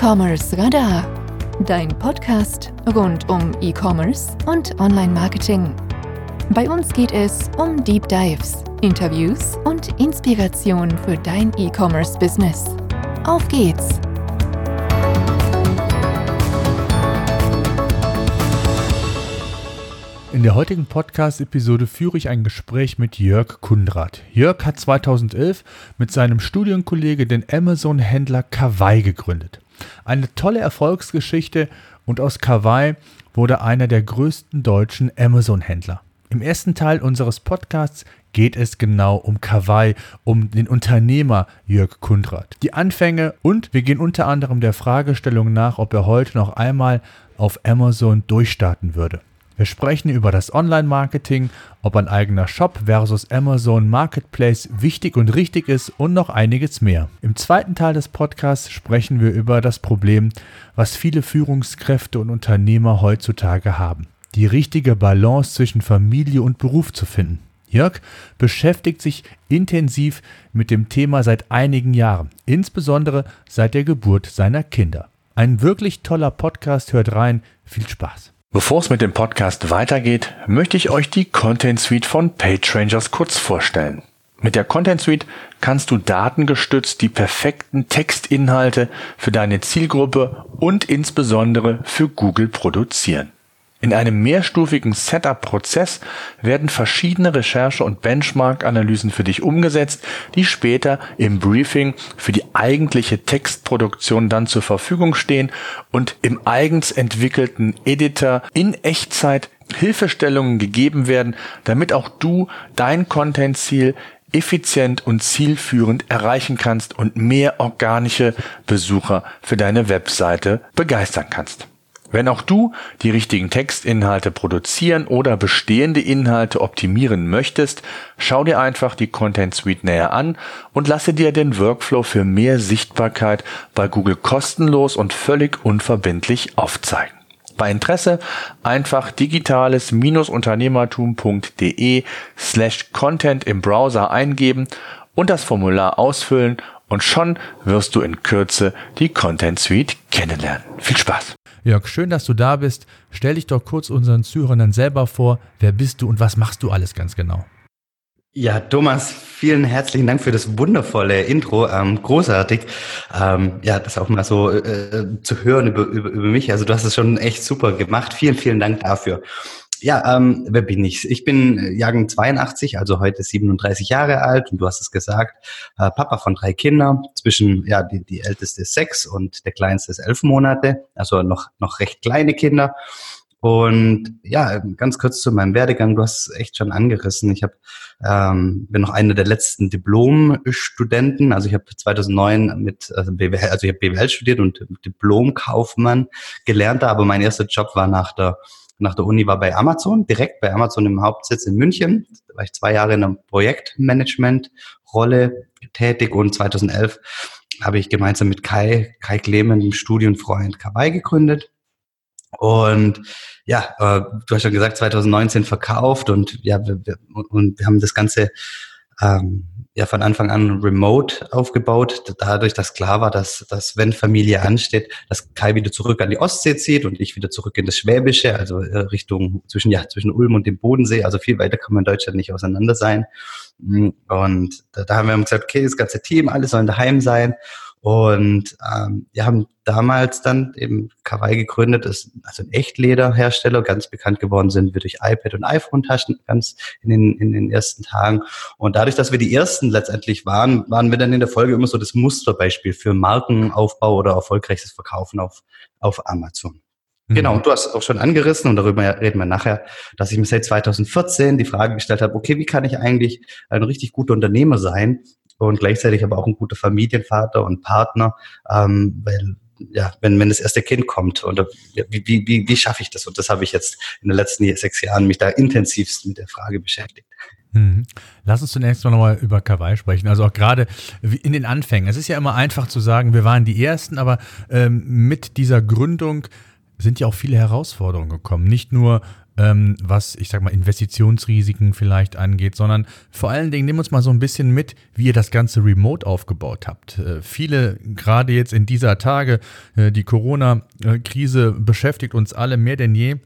E-Commerce Radar, dein Podcast rund um E-Commerce und Online-Marketing. Bei uns geht es um Deep Dives, Interviews und Inspiration für dein E-Commerce-Business. Auf geht's! In der heutigen Podcast-Episode führe ich ein Gespräch mit Jörg Kundrat. Jörg hat 2011 mit seinem Studienkollege den Amazon-Händler Kawaii gegründet. Eine tolle Erfolgsgeschichte und aus Kawaii wurde einer der größten deutschen Amazon-Händler. Im ersten Teil unseres Podcasts geht es genau um Kawaii, um den Unternehmer Jörg Kundrat, die Anfänge und wir gehen unter anderem der Fragestellung nach, ob er heute noch einmal auf Amazon durchstarten würde. Wir sprechen über das Online-Marketing, ob ein eigener Shop versus Amazon Marketplace wichtig und richtig ist und noch einiges mehr. Im zweiten Teil des Podcasts sprechen wir über das Problem, was viele Führungskräfte und Unternehmer heutzutage haben. Die richtige Balance zwischen Familie und Beruf zu finden. Jörg beschäftigt sich intensiv mit dem Thema seit einigen Jahren, insbesondere seit der Geburt seiner Kinder. Ein wirklich toller Podcast, hört rein, viel Spaß. Bevor es mit dem Podcast weitergeht, möchte ich euch die Content Suite von PageRangers kurz vorstellen. Mit der Content Suite kannst du datengestützt die perfekten Textinhalte für deine Zielgruppe und insbesondere für Google produzieren. In einem mehrstufigen Setup-Prozess werden verschiedene Recherche- und Benchmark-Analysen für dich umgesetzt, die später im Briefing für die eigentliche Textproduktion dann zur Verfügung stehen und im eigens entwickelten Editor in Echtzeit Hilfestellungen gegeben werden, damit auch du dein Content-Ziel effizient und zielführend erreichen kannst und mehr organische Besucher für deine Webseite begeistern kannst. Wenn auch du die richtigen Textinhalte produzieren oder bestehende Inhalte optimieren möchtest, schau dir einfach die Content Suite näher an und lasse dir den Workflow für mehr Sichtbarkeit bei Google kostenlos und völlig unverbindlich aufzeigen. Bei Interesse einfach digitales-unternehmertum.de slash content im Browser eingeben und das Formular ausfüllen und schon wirst du in Kürze die Content Suite kennenlernen. Viel Spaß! Jörg, schön, dass du da bist. Stell dich doch kurz unseren Zuhörern selber vor. Wer bist du und was machst du alles ganz genau? Ja, Thomas, vielen herzlichen Dank für das wundervolle Intro. Ähm, großartig. Ähm, ja, das auch mal so äh, zu hören über, über, über mich. Also du hast es schon echt super gemacht. Vielen, vielen Dank dafür. Ja, ähm, wer bin ich? Ich bin äh, Jahrgang 82, also heute 37 Jahre alt und du hast es gesagt, äh, Papa von drei Kindern, zwischen, ja, die, die älteste ist sechs und der kleinste ist elf Monate, also noch, noch recht kleine Kinder. Und ja, ganz kurz zu meinem Werdegang, du hast es echt schon angerissen. Ich hab, ähm, bin noch einer der letzten Diplomstudenten. Also ich habe 2009 mit also BWL, also ich habe BWL studiert und Diplomkaufmann gelernt, aber mein erster Job war nach der nach der Uni war bei Amazon, direkt bei Amazon im Hauptsitz in München. Da war ich zwei Jahre in einer Projektmanagement-Rolle tätig und 2011 habe ich gemeinsam mit Kai, Kai Clement, dem Studienfreund Kawaii gegründet. Und ja, äh, du hast ja gesagt, 2019 verkauft und ja, wir, wir, und wir haben das Ganze ähm, ja von Anfang an remote aufgebaut, dadurch, dass klar war, dass, dass wenn Familie ansteht, dass Kai wieder zurück an die Ostsee zieht und ich wieder zurück in das Schwäbische, also äh, Richtung zwischen, ja, zwischen Ulm und dem Bodensee, also viel weiter kann man in Deutschland nicht auseinander sein. Und da, da haben wir gesagt, okay, das ganze Team, alle sollen daheim sein. Und ähm, wir haben damals dann eben Kawaii gegründet, ist also ein Echtlederhersteller, ganz bekannt geworden sind wir durch iPad und iPhone-Taschen ganz in den, in den ersten Tagen. Und dadurch, dass wir die ersten letztendlich waren, waren wir dann in der Folge immer so das Musterbeispiel für Markenaufbau oder erfolgreiches Verkaufen auf, auf Amazon. Mhm. Genau, und du hast auch schon angerissen und darüber reden wir nachher, dass ich mir seit 2014 die Frage gestellt habe, okay, wie kann ich eigentlich ein richtig guter Unternehmer sein, und gleichzeitig aber auch ein guter Familienvater und Partner, ähm, weil ja, wenn, wenn das erste Kind kommt oder wie, wie, wie, wie schaffe ich das? Und das habe ich jetzt in den letzten sechs Jahren mich da intensivst mit der Frage beschäftigt. Mhm. Lass uns zunächst mal nochmal über Kawaii sprechen. Also auch gerade in den Anfängen. Es ist ja immer einfach zu sagen, wir waren die Ersten, aber ähm, mit dieser Gründung sind ja auch viele Herausforderungen gekommen. Nicht nur ähm, was ich sag mal Investitionsrisiken vielleicht angeht, sondern vor allen Dingen nimm uns mal so ein bisschen mit, wie ihr das ganze Remote aufgebaut habt. Äh, viele, gerade jetzt in dieser Tage, äh, die Corona-Krise beschäftigt uns alle mehr denn je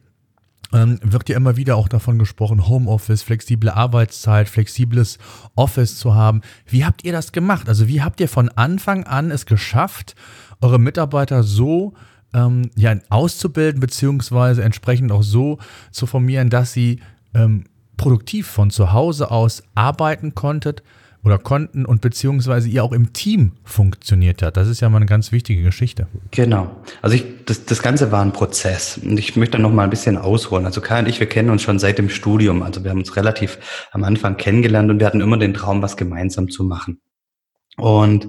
ähm, wird ja immer wieder auch davon gesprochen, Homeoffice, flexible Arbeitszeit, flexibles Office zu haben. Wie habt ihr das gemacht? Also wie habt ihr von Anfang an es geschafft, eure Mitarbeiter so ähm, ja, auszubilden, beziehungsweise entsprechend auch so zu formieren, dass sie ähm, produktiv von zu Hause aus arbeiten konntet, oder konnten und beziehungsweise ihr auch im Team funktioniert hat. Das ist ja mal eine ganz wichtige Geschichte. Genau. Also ich, das, das Ganze war ein Prozess und ich möchte noch mal ein bisschen ausholen. Also Kai und ich, wir kennen uns schon seit dem Studium. Also wir haben uns relativ am Anfang kennengelernt und wir hatten immer den Traum, was gemeinsam zu machen. Und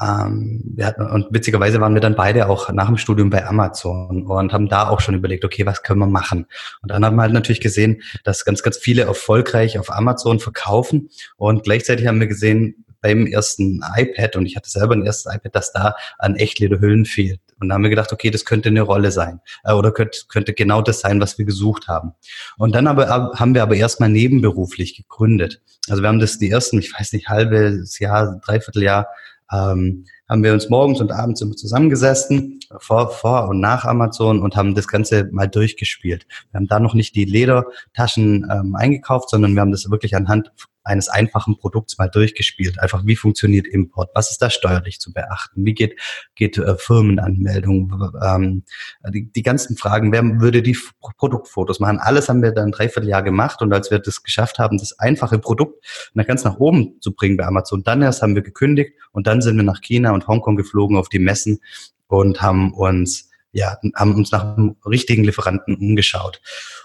ähm, wir hatten, und witzigerweise waren wir dann beide auch nach dem Studium bei Amazon und haben da auch schon überlegt, okay, was können wir machen? Und dann haben wir halt natürlich gesehen, dass ganz, ganz viele erfolgreich auf Amazon verkaufen und gleichzeitig haben wir gesehen, beim ersten iPad, und ich hatte selber ein erstes iPad, dass da an Echtlederhüllen fehlt. Und da haben wir gedacht, okay, das könnte eine Rolle sein äh, oder könnte, könnte genau das sein, was wir gesucht haben. Und dann aber, haben wir aber erstmal nebenberuflich gegründet. Also wir haben das die ersten, ich weiß nicht, halbes Jahr, dreiviertel Jahr ähm, haben wir uns morgens und abends immer zusammengesessen, vor, vor und nach Amazon und haben das Ganze mal durchgespielt. Wir haben da noch nicht die Ledertaschen ähm, eingekauft, sondern wir haben das wirklich anhand eines einfachen Produkts mal durchgespielt. Einfach, wie funktioniert Import? Was ist da steuerlich zu beachten? Wie geht, geht äh, Firmenanmeldung? Ähm, die, die ganzen Fragen, wer würde die Produktfotos machen? Alles haben wir dann ein Dreivierteljahr gemacht und als wir das geschafft haben, das einfache Produkt nach ganz nach oben zu bringen bei Amazon, dann erst haben wir gekündigt und dann sind wir nach China und Hongkong geflogen auf die Messen und haben uns ja, haben uns nach einem richtigen Lieferanten umgeschaut.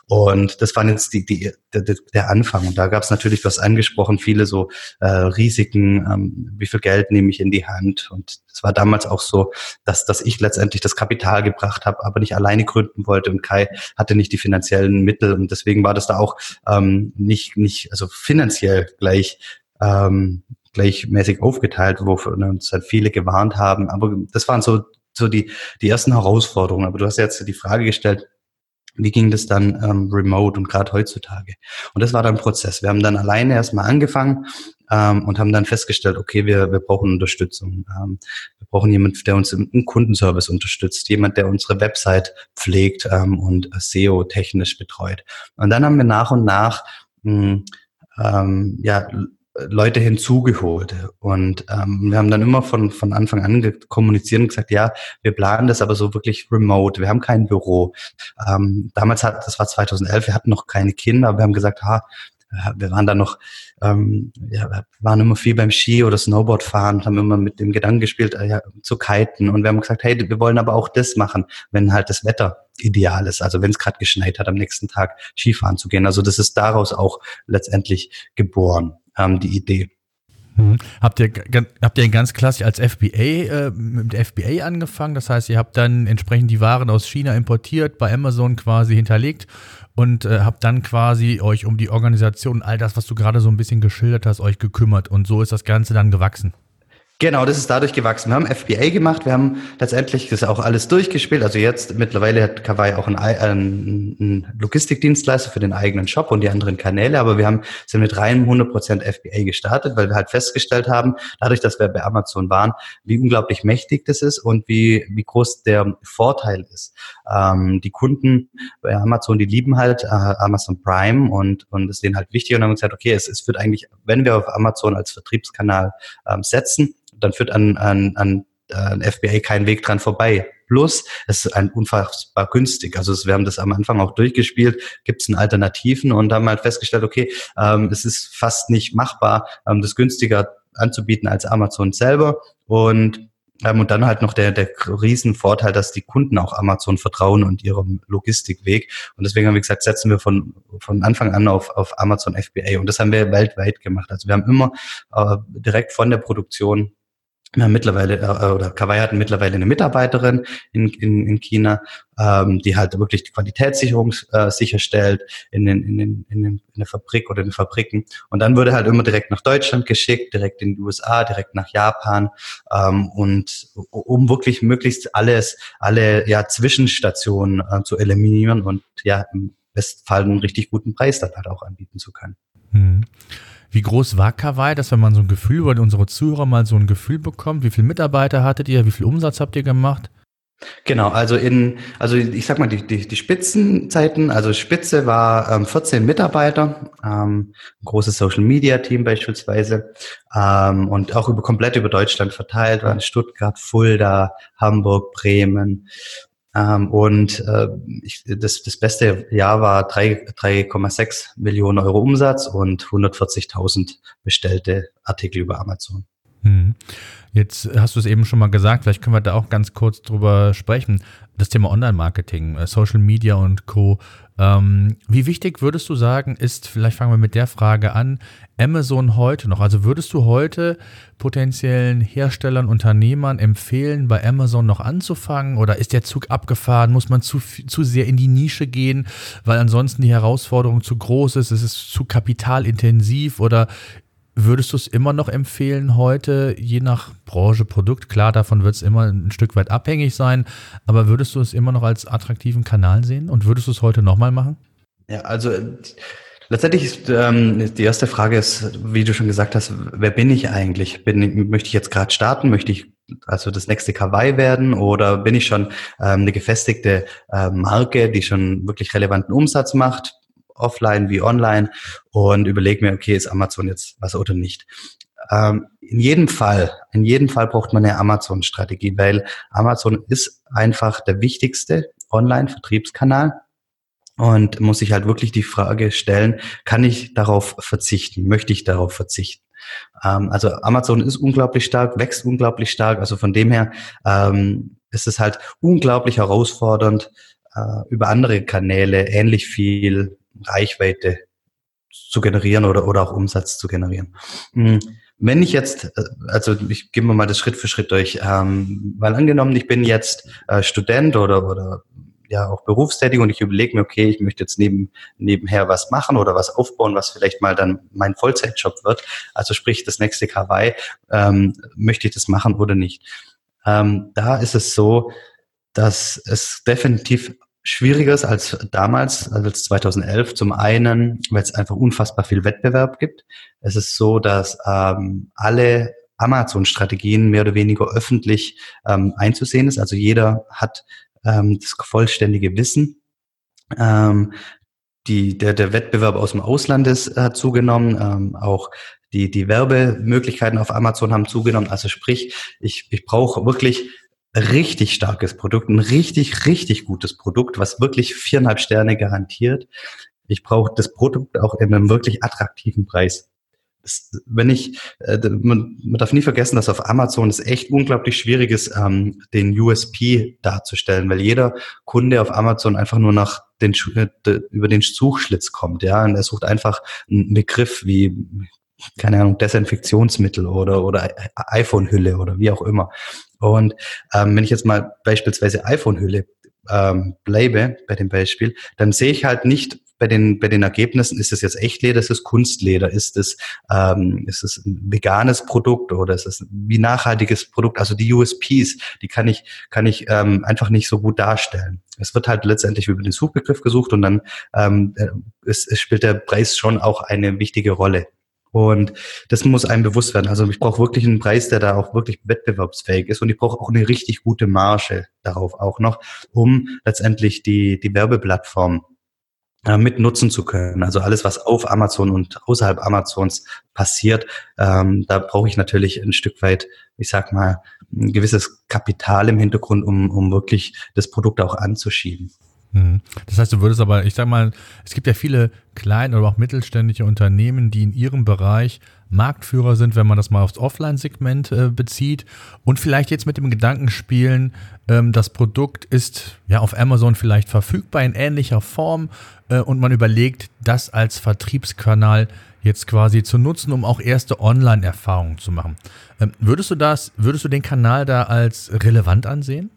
Und das war jetzt die, die, der, der Anfang. Und da gab es natürlich, was angesprochen, viele so äh, Risiken, ähm, wie viel Geld nehme ich in die Hand. Und das war damals auch so, dass, dass ich letztendlich das Kapital gebracht habe, aber nicht alleine gründen wollte. Und Kai hatte nicht die finanziellen Mittel. Und deswegen war das da auch ähm, nicht, nicht, also finanziell gleich ähm, gleichmäßig aufgeteilt, wofür uns halt viele gewarnt haben. Aber das waren so so die, die ersten Herausforderungen. Aber du hast jetzt die Frage gestellt, wie ging das dann ähm, remote und gerade heutzutage? Und das war dann Prozess. Wir haben dann alleine erstmal angefangen ähm, und haben dann festgestellt, okay, wir, wir brauchen Unterstützung. Ähm, wir brauchen jemanden, der uns im, im, Kundenservice unterstützt, jemand, der unsere Website pflegt ähm, und SEO-technisch betreut. Und dann haben wir nach und nach mh, ähm, ja, Leute hinzugeholt. Und ähm, wir haben dann immer von, von Anfang an kommuniziert und gesagt, ja, wir planen das aber so wirklich remote. Wir haben kein Büro. Ähm, damals hat, das war 2011, wir hatten noch keine Kinder, wir haben gesagt, ha, wir waren da noch, ähm, ja, wir waren immer viel beim Ski oder Snowboard fahren, haben immer mit dem Gedanken gespielt, äh, ja, zu kiten. Und wir haben gesagt, hey, wir wollen aber auch das machen, wenn halt das Wetter ideal ist. Also wenn es gerade geschneit hat, am nächsten Tag Skifahren zu gehen. Also das ist daraus auch letztendlich geboren ähm, die Idee. Hm. Habt ihr, habt ihr ganz klassisch als FBA, äh, mit FBA angefangen? Das heißt, ihr habt dann entsprechend die Waren aus China importiert, bei Amazon quasi hinterlegt und äh, habt dann quasi euch um die Organisation, all das, was du gerade so ein bisschen geschildert hast, euch gekümmert. Und so ist das Ganze dann gewachsen. Genau, das ist dadurch gewachsen. Wir haben FBA gemacht, wir haben letztendlich das auch alles durchgespielt. Also jetzt mittlerweile hat Kawaii auch einen, einen Logistikdienstleister für den eigenen Shop und die anderen Kanäle, aber wir haben sind mit reinem 100% FBA gestartet, weil wir halt festgestellt haben, dadurch, dass wir bei Amazon waren, wie unglaublich mächtig das ist und wie, wie groß der Vorteil ist. Ähm, die Kunden bei Amazon, die lieben halt äh, Amazon Prime und, und ist denen halt wichtig und haben gesagt, okay, es, es wird eigentlich, wenn wir auf Amazon als Vertriebskanal ähm, setzen, dann führt an, an, an, an FBA kein Weg dran vorbei. Plus, es ist ein unfassbar günstig. Also wir haben das am Anfang auch durchgespielt, gibt es Alternativen und haben halt festgestellt, okay, ähm, es ist fast nicht machbar, ähm, das günstiger anzubieten als Amazon selber. Und ähm, und dann halt noch der, der Riesenvorteil, dass die Kunden auch Amazon vertrauen und ihrem Logistikweg. Und deswegen haben wir gesagt, setzen wir von, von Anfang an auf, auf Amazon FBA. Und das haben wir weltweit gemacht. Also wir haben immer äh, direkt von der Produktion wir haben mittlerweile, äh, oder Kawaii hat mittlerweile eine Mitarbeiterin in, in, in China, ähm, die halt wirklich die Qualitätssicherung äh, sicherstellt in, den, in, den, in, den, in der Fabrik oder in den Fabriken. Und dann wurde halt immer direkt nach Deutschland geschickt, direkt in die USA, direkt nach Japan, ähm, und um wirklich möglichst alles, alle ja, Zwischenstationen äh, zu eliminieren und ja, Bestfall einen richtig guten Preis dann halt auch anbieten zu können. Hm. Wie groß war Kawaii, dass wenn man so ein Gefühl, oder unsere Zuhörer mal so ein Gefühl bekommt, wie viele Mitarbeiter hattet ihr, wie viel Umsatz habt ihr gemacht? Genau, also in, also ich sag mal, die, die, die Spitzenzeiten, also Spitze war ähm, 14 Mitarbeiter, ähm, ein großes Social Media Team beispielsweise, ähm, und auch über komplett über Deutschland verteilt, waren Stuttgart, Fulda, Hamburg, Bremen. Ähm, und äh, ich, das, das beste Jahr war 3,6 Millionen Euro Umsatz und 140.000 bestellte Artikel über Amazon. Hm. Jetzt hast du es eben schon mal gesagt, vielleicht können wir da auch ganz kurz drüber sprechen. Das Thema Online-Marketing, äh, Social Media und Co. Ähm, wie wichtig würdest du sagen, ist, vielleicht fangen wir mit der Frage an, Amazon heute noch? Also würdest du heute potenziellen Herstellern, Unternehmern empfehlen, bei Amazon noch anzufangen? Oder ist der Zug abgefahren? Muss man zu, zu sehr in die Nische gehen, weil ansonsten die Herausforderung zu groß ist? Ist es zu kapitalintensiv? Oder Würdest du es immer noch empfehlen heute, je nach Branche, Produkt? Klar, davon wird es immer ein Stück weit abhängig sein, aber würdest du es immer noch als attraktiven Kanal sehen und würdest du es heute nochmal machen? Ja, also letztendlich ist ähm, die erste Frage ist, wie du schon gesagt hast, wer bin ich eigentlich? Bin, möchte ich jetzt gerade starten? Möchte ich also das nächste Kawaii werden oder bin ich schon ähm, eine gefestigte äh, Marke, die schon wirklich relevanten Umsatz macht? Offline wie online und überlege mir, okay, ist Amazon jetzt was oder nicht. Ähm, in jedem Fall, in jedem Fall braucht man eine Amazon-Strategie, weil Amazon ist einfach der wichtigste Online-Vertriebskanal und muss sich halt wirklich die Frage stellen, kann ich darauf verzichten? Möchte ich darauf verzichten? Ähm, also Amazon ist unglaublich stark, wächst unglaublich stark. Also von dem her ähm, ist es halt unglaublich herausfordernd, äh, über andere Kanäle ähnlich viel Reichweite zu generieren oder, oder auch Umsatz zu generieren. Hm, wenn ich jetzt, äh, also ich gehe mal das Schritt für Schritt durch, ähm, weil angenommen, ich bin jetzt äh, Student oder, oder ja auch berufstätig und ich überlege mir, okay, ich möchte jetzt neben, nebenher was machen oder was aufbauen, was vielleicht mal dann mein Vollzeitjob wird. Also sprich, das nächste Kawaii, ähm, möchte ich das machen oder nicht? Ähm, da ist es so, dass es definitiv schwieriger ist als damals, als 2011. Zum einen, weil es einfach unfassbar viel Wettbewerb gibt. Es ist so, dass ähm, alle Amazon-Strategien mehr oder weniger öffentlich ähm, einzusehen ist. Also jeder hat ähm, das vollständige Wissen. Ähm, die, der, der Wettbewerb aus dem Ausland ist, hat zugenommen. Ähm, auch die, die Werbemöglichkeiten auf Amazon haben zugenommen. Also sprich, ich, ich brauche wirklich richtig starkes Produkt, ein richtig, richtig gutes Produkt, was wirklich viereinhalb Sterne garantiert. Ich brauche das Produkt auch in einem wirklich attraktiven Preis. Das, wenn ich, äh, man, man darf nie vergessen, dass auf Amazon es echt unglaublich schwierig ist, ähm, den USP darzustellen, weil jeder Kunde auf Amazon einfach nur nach den äh, über den Suchschlitz kommt, ja, und er sucht einfach einen Begriff wie keine Ahnung, Desinfektionsmittel oder, oder iPhone-Hülle oder wie auch immer. Und ähm, wenn ich jetzt mal beispielsweise iPhone-Hülle ähm, bleibe bei dem Beispiel, dann sehe ich halt nicht bei den, bei den Ergebnissen, ist es jetzt Echtleder, ist es Kunstleder, ist es, ähm, ist es ein veganes Produkt oder ist es wie nachhaltiges Produkt? Also die USPs, die kann ich, kann ich ähm, einfach nicht so gut darstellen. Es wird halt letztendlich über den Suchbegriff gesucht und dann ähm, äh, es, es spielt der Preis schon auch eine wichtige Rolle. Und das muss einem bewusst werden. Also ich brauche wirklich einen Preis, der da auch wirklich wettbewerbsfähig ist. Und ich brauche auch eine richtig gute Marge darauf auch noch, um letztendlich die, die Werbeplattform äh, mit nutzen zu können. Also alles, was auf Amazon und außerhalb Amazons passiert, ähm, da brauche ich natürlich ein Stück weit, ich sag mal, ein gewisses Kapital im Hintergrund, um, um wirklich das Produkt auch anzuschieben. Mhm. Das heißt, du würdest aber, ich sag mal, es gibt ja viele kleine oder auch mittelständische Unternehmen, die in ihrem Bereich Marktführer sind, wenn man das mal aufs Offline-Segment äh, bezieht und vielleicht jetzt mit dem Gedanken spielen, ähm, das Produkt ist ja auf Amazon vielleicht verfügbar in ähnlicher Form äh, und man überlegt, das als Vertriebskanal jetzt quasi zu nutzen, um auch erste Online-Erfahrungen zu machen. Ähm, würdest du das, würdest du den Kanal da als relevant ansehen?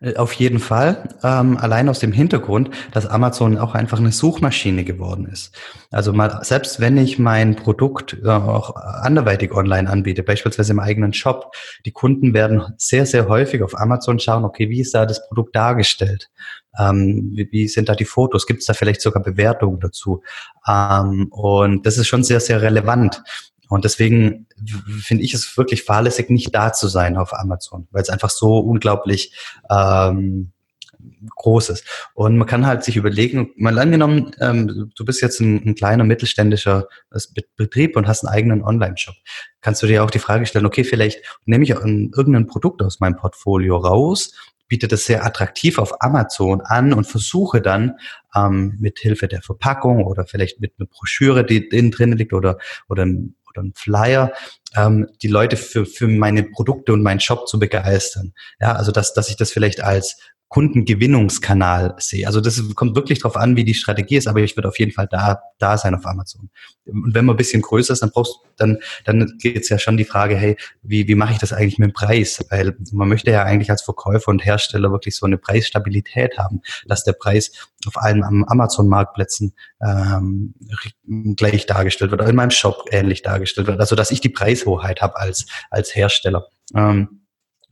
Äh, auf jeden Fall. Ähm, allein aus dem Hintergrund, dass Amazon auch einfach eine Suchmaschine geworden ist. Also mal, selbst wenn ich mein Produkt äh, auch anderweitig online anbiete, beispielsweise im eigenen Shop, die Kunden werden sehr, sehr häufig auf Amazon schauen, okay, wie ist da das Produkt dargestellt? Ähm, wie, wie, sind da die Fotos? Gibt es da vielleicht sogar Bewertungen dazu? Ähm, und das ist schon sehr, sehr relevant. Und deswegen finde ich es wirklich fahrlässig, nicht da zu sein auf Amazon, weil es einfach so unglaublich ähm, groß ist. Und man kann halt sich überlegen, mal angenommen, ähm, du bist jetzt ein, ein kleiner mittelständischer Betrieb und hast einen eigenen Online-Shop. Kannst du dir auch die Frage stellen, okay, vielleicht nehme ich irgendein Produkt aus meinem Portfolio raus, biete das sehr attraktiv auf Amazon an und versuche dann ähm, mit Hilfe der Verpackung oder vielleicht mit einer Broschüre, die innen drin liegt oder, oder oder einen Flyer, ähm, die Leute für, für meine Produkte und meinen Shop zu begeistern. Ja, also dass, dass ich das vielleicht als Kundengewinnungskanal sehe. Also das kommt wirklich darauf an, wie die Strategie ist, aber ich würde auf jeden Fall da, da sein auf Amazon. Und wenn man ein bisschen größer ist, dann brauchst dann, dann geht es ja schon die Frage, hey, wie, wie mache ich das eigentlich mit dem Preis? Weil man möchte ja eigentlich als Verkäufer und Hersteller wirklich so eine Preisstabilität haben, dass der Preis auf allen Amazon-Marktplätzen ähm, gleich dargestellt wird, in meinem Shop ähnlich dargestellt wird. Also dass ich die Preishoheit habe als, als Hersteller. Ähm,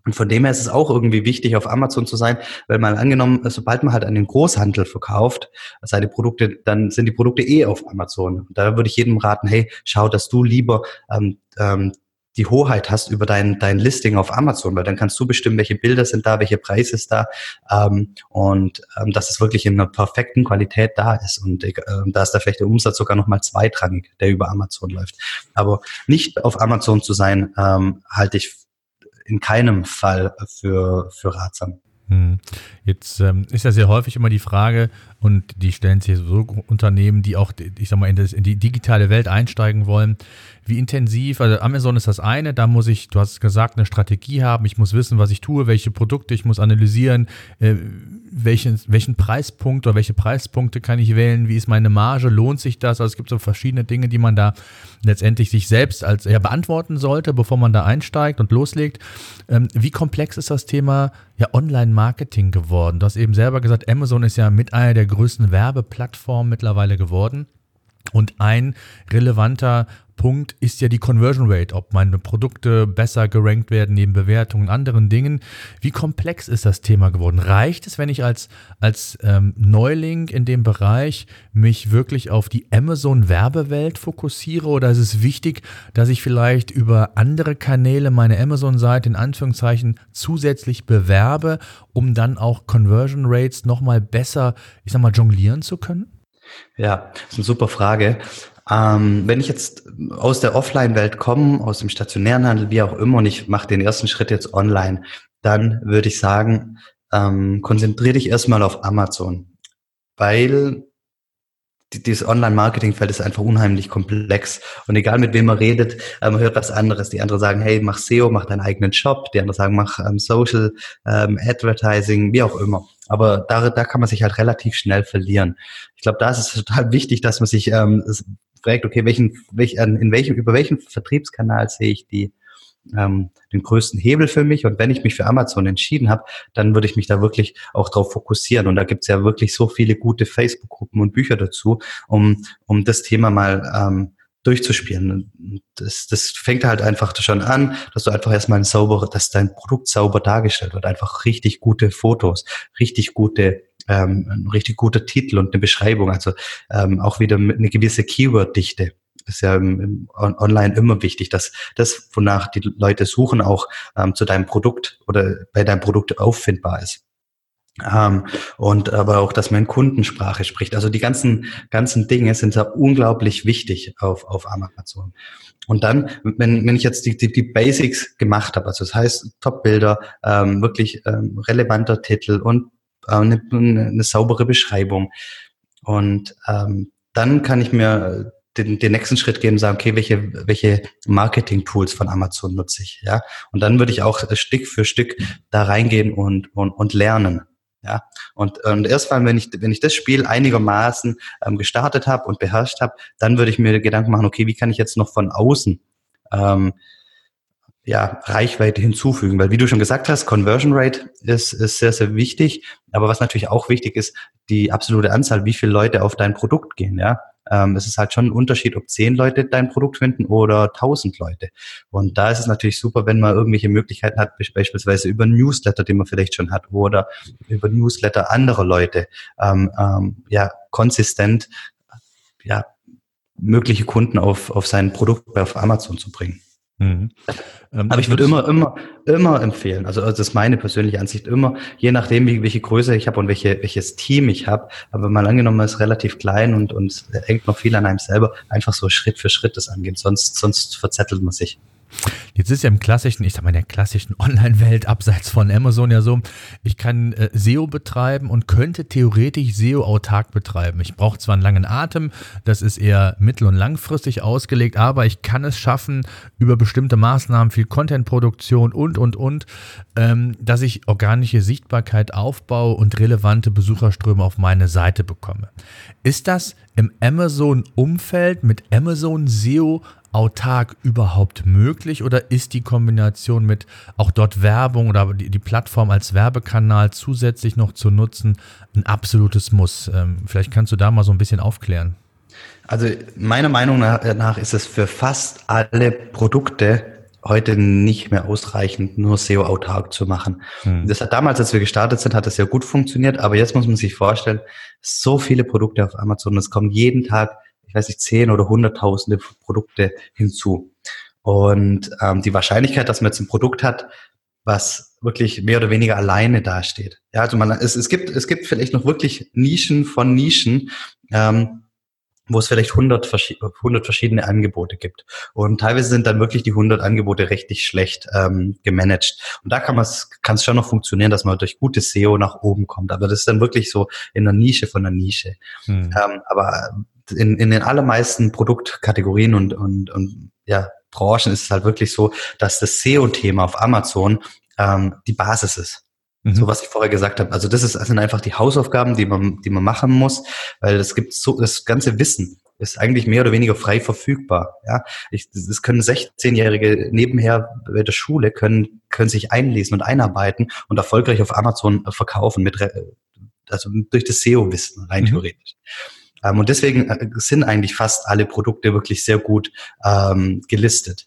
und von dem her ist es auch irgendwie wichtig, auf Amazon zu sein, weil mal angenommen, sobald man halt an den Großhandel verkauft, seine Produkte, dann sind die Produkte eh auf Amazon. Und da würde ich jedem raten, hey, schau, dass du lieber ähm, ähm, die Hoheit hast über dein, dein Listing auf Amazon, weil dann kannst du bestimmen, welche Bilder sind da, welche Preis ist da ähm, und ähm, dass es wirklich in einer perfekten Qualität da ist. Und äh, da ist da vielleicht der Umsatz sogar nochmal zweitrangig, der über Amazon läuft. Aber nicht auf Amazon zu sein, ähm, halte ich in keinem Fall für, für ratsam. Hm. Jetzt ähm, ist ja sehr häufig immer die Frage, und die stellen sich so Unternehmen, die auch, ich sag mal, in, das, in, die digitale Welt einsteigen wollen, wie intensiv, also Amazon ist das eine, da muss ich, du hast gesagt, eine Strategie haben, ich muss wissen, was ich tue, welche Produkte, ich muss analysieren, äh, welchen, welchen Preispunkt oder welche Preispunkte kann ich wählen, wie ist meine Marge, lohnt sich das? Also es gibt so verschiedene Dinge, die man da letztendlich sich selbst als ja, beantworten sollte, bevor man da einsteigt und loslegt. Ähm, wie komplex ist das Thema ja, Online-Marketing geworden? Du hast eben selber gesagt, Amazon ist ja mit einer der größten Werbeplattformen mittlerweile geworden. Und ein relevanter Punkt ist ja die Conversion Rate, ob meine Produkte besser gerankt werden neben Bewertungen und anderen Dingen. Wie komplex ist das Thema geworden? Reicht es, wenn ich als, als ähm, Neuling in dem Bereich mich wirklich auf die Amazon-Werbewelt fokussiere oder ist es wichtig, dass ich vielleicht über andere Kanäle meine Amazon-Seite in Anführungszeichen zusätzlich bewerbe, um dann auch Conversion Rates nochmal besser, ich sag mal, jonglieren zu können? Ja, das ist eine super Frage. Ähm, wenn ich jetzt aus der Offline-Welt komme, aus dem stationären Handel, wie auch immer, und ich mache den ersten Schritt jetzt online, dann würde ich sagen, ähm, konzentriere dich erstmal auf Amazon, weil dieses Online-Marketing-Feld ist einfach unheimlich komplex. Und egal mit wem man redet, äh, man hört was anderes. Die anderen sagen, hey, mach SEO, mach deinen eigenen Shop. Die anderen sagen, mach ähm, Social ähm, Advertising, wie auch immer. Aber da, da kann man sich halt relativ schnell verlieren. Ich glaube, da ist es total wichtig, dass man sich ähm, fragt, okay, welchen, welch, in welchem, über welchen Vertriebskanal sehe ich die, ähm, den größten Hebel für mich. Und wenn ich mich für Amazon entschieden habe, dann würde ich mich da wirklich auch drauf fokussieren. Und da gibt es ja wirklich so viele gute Facebook-Gruppen und Bücher dazu, um, um das Thema mal ähm, durchzuspielen. Das, das fängt halt einfach schon an, dass du einfach erstmal ein sauber, dass dein Produkt sauber dargestellt wird. Einfach richtig gute Fotos, richtig gute ähm, ein richtig guter Titel und eine Beschreibung, also ähm, auch wieder eine gewisse Keyword-Dichte ist ja im, im online immer wichtig, dass das, wonach die Leute suchen, auch ähm, zu deinem Produkt oder bei deinem Produkt auffindbar ist. Ähm, und aber auch, dass man Kundensprache spricht. Also die ganzen, ganzen Dinge sind da unglaublich wichtig auf, auf Amazon. Und dann, wenn, wenn ich jetzt die, die, die Basics gemacht habe, also das heißt Top-Bilder, ähm, wirklich ähm, relevanter Titel und äh, eine, eine saubere Beschreibung. Und ähm, dann kann ich mir den, den nächsten Schritt gehen und sagen, okay, welche, welche Marketing-Tools von Amazon nutze ich, ja? Und dann würde ich auch Stück für Stück da reingehen und, und, und lernen. Ja, und, und erst mal, wenn ich, wenn ich das Spiel einigermaßen ähm, gestartet habe und beherrscht habe, dann würde ich mir Gedanken machen, okay, wie kann ich jetzt noch von außen ähm, ja, Reichweite hinzufügen. Weil wie du schon gesagt hast, Conversion Rate ist, ist sehr, sehr wichtig. Aber was natürlich auch wichtig ist, die absolute Anzahl, wie viele Leute auf dein Produkt gehen, ja. Ähm, es ist halt schon ein Unterschied, ob zehn Leute dein Produkt finden oder tausend Leute. Und da ist es natürlich super, wenn man irgendwelche Möglichkeiten hat, beispielsweise über Newsletter, den man vielleicht schon hat, oder über Newsletter anderer Leute, ähm, ähm, ja, konsistent, ja, mögliche Kunden auf, auf sein Produkt auf Amazon zu bringen. Mhm. Ähm, Aber ich würde immer, immer, immer empfehlen, also, also das ist meine persönliche Ansicht, immer, je nachdem, wie, welche Größe ich habe und welche, welches Team ich habe, aber mal angenommen, man ist relativ klein und, und hängt noch viel an einem selber, einfach so Schritt für Schritt das angehen, sonst, sonst verzettelt man sich. Jetzt ist ja im klassischen, ich sag mal, in der klassischen Online-Welt abseits von Amazon ja so, ich kann äh, SEO betreiben und könnte theoretisch SEO autark betreiben. Ich brauche zwar einen langen Atem, das ist eher mittel- und langfristig ausgelegt, aber ich kann es schaffen, über bestimmte Maßnahmen, viel Content-Produktion und, und, und, ähm, dass ich organische Sichtbarkeit aufbaue und relevante Besucherströme auf meine Seite bekomme. Ist das im Amazon-Umfeld mit Amazon SEO autark überhaupt möglich oder ist die Kombination mit auch dort Werbung oder die, die Plattform als Werbekanal zusätzlich noch zu nutzen ein absolutes Muss? Ähm, vielleicht kannst du da mal so ein bisschen aufklären. Also meiner Meinung nach ist es für fast alle Produkte heute nicht mehr ausreichend, nur SEO-autark zu machen. Hm. Das hat damals, als wir gestartet sind, hat das ja gut funktioniert, aber jetzt muss man sich vorstellen, so viele Produkte auf Amazon, es kommen jeden Tag weiß nicht, zehn oder hunderttausende Produkte hinzu. Und ähm, die Wahrscheinlichkeit, dass man jetzt ein Produkt hat, was wirklich mehr oder weniger alleine dasteht. Ja, also man, es, es gibt, es gibt vielleicht noch wirklich Nischen von Nischen, ähm, wo es vielleicht 100, 100 verschiedene Angebote gibt. Und teilweise sind dann wirklich die 100 Angebote richtig schlecht ähm, gemanagt. Und da kann es kann es schon noch funktionieren, dass man durch gutes SEO nach oben kommt. Aber das ist dann wirklich so in der Nische von der Nische. Hm. Ähm, aber in, in den allermeisten Produktkategorien und, und, und ja, Branchen ist es halt wirklich so, dass das SEO-Thema auf Amazon ähm, die Basis ist. Mhm. So was ich vorher gesagt habe. Also das, ist, das sind einfach die Hausaufgaben, die man, die man machen muss, weil es gibt so das ganze Wissen ist eigentlich mehr oder weniger frei verfügbar. Ja, ich, das können 16-Jährige nebenher bei der Schule können können sich einlesen und einarbeiten und erfolgreich auf Amazon verkaufen mit also durch das SEO-Wissen rein mhm. theoretisch. Ähm, und deswegen äh, sind eigentlich fast alle Produkte wirklich sehr gut ähm, gelistet.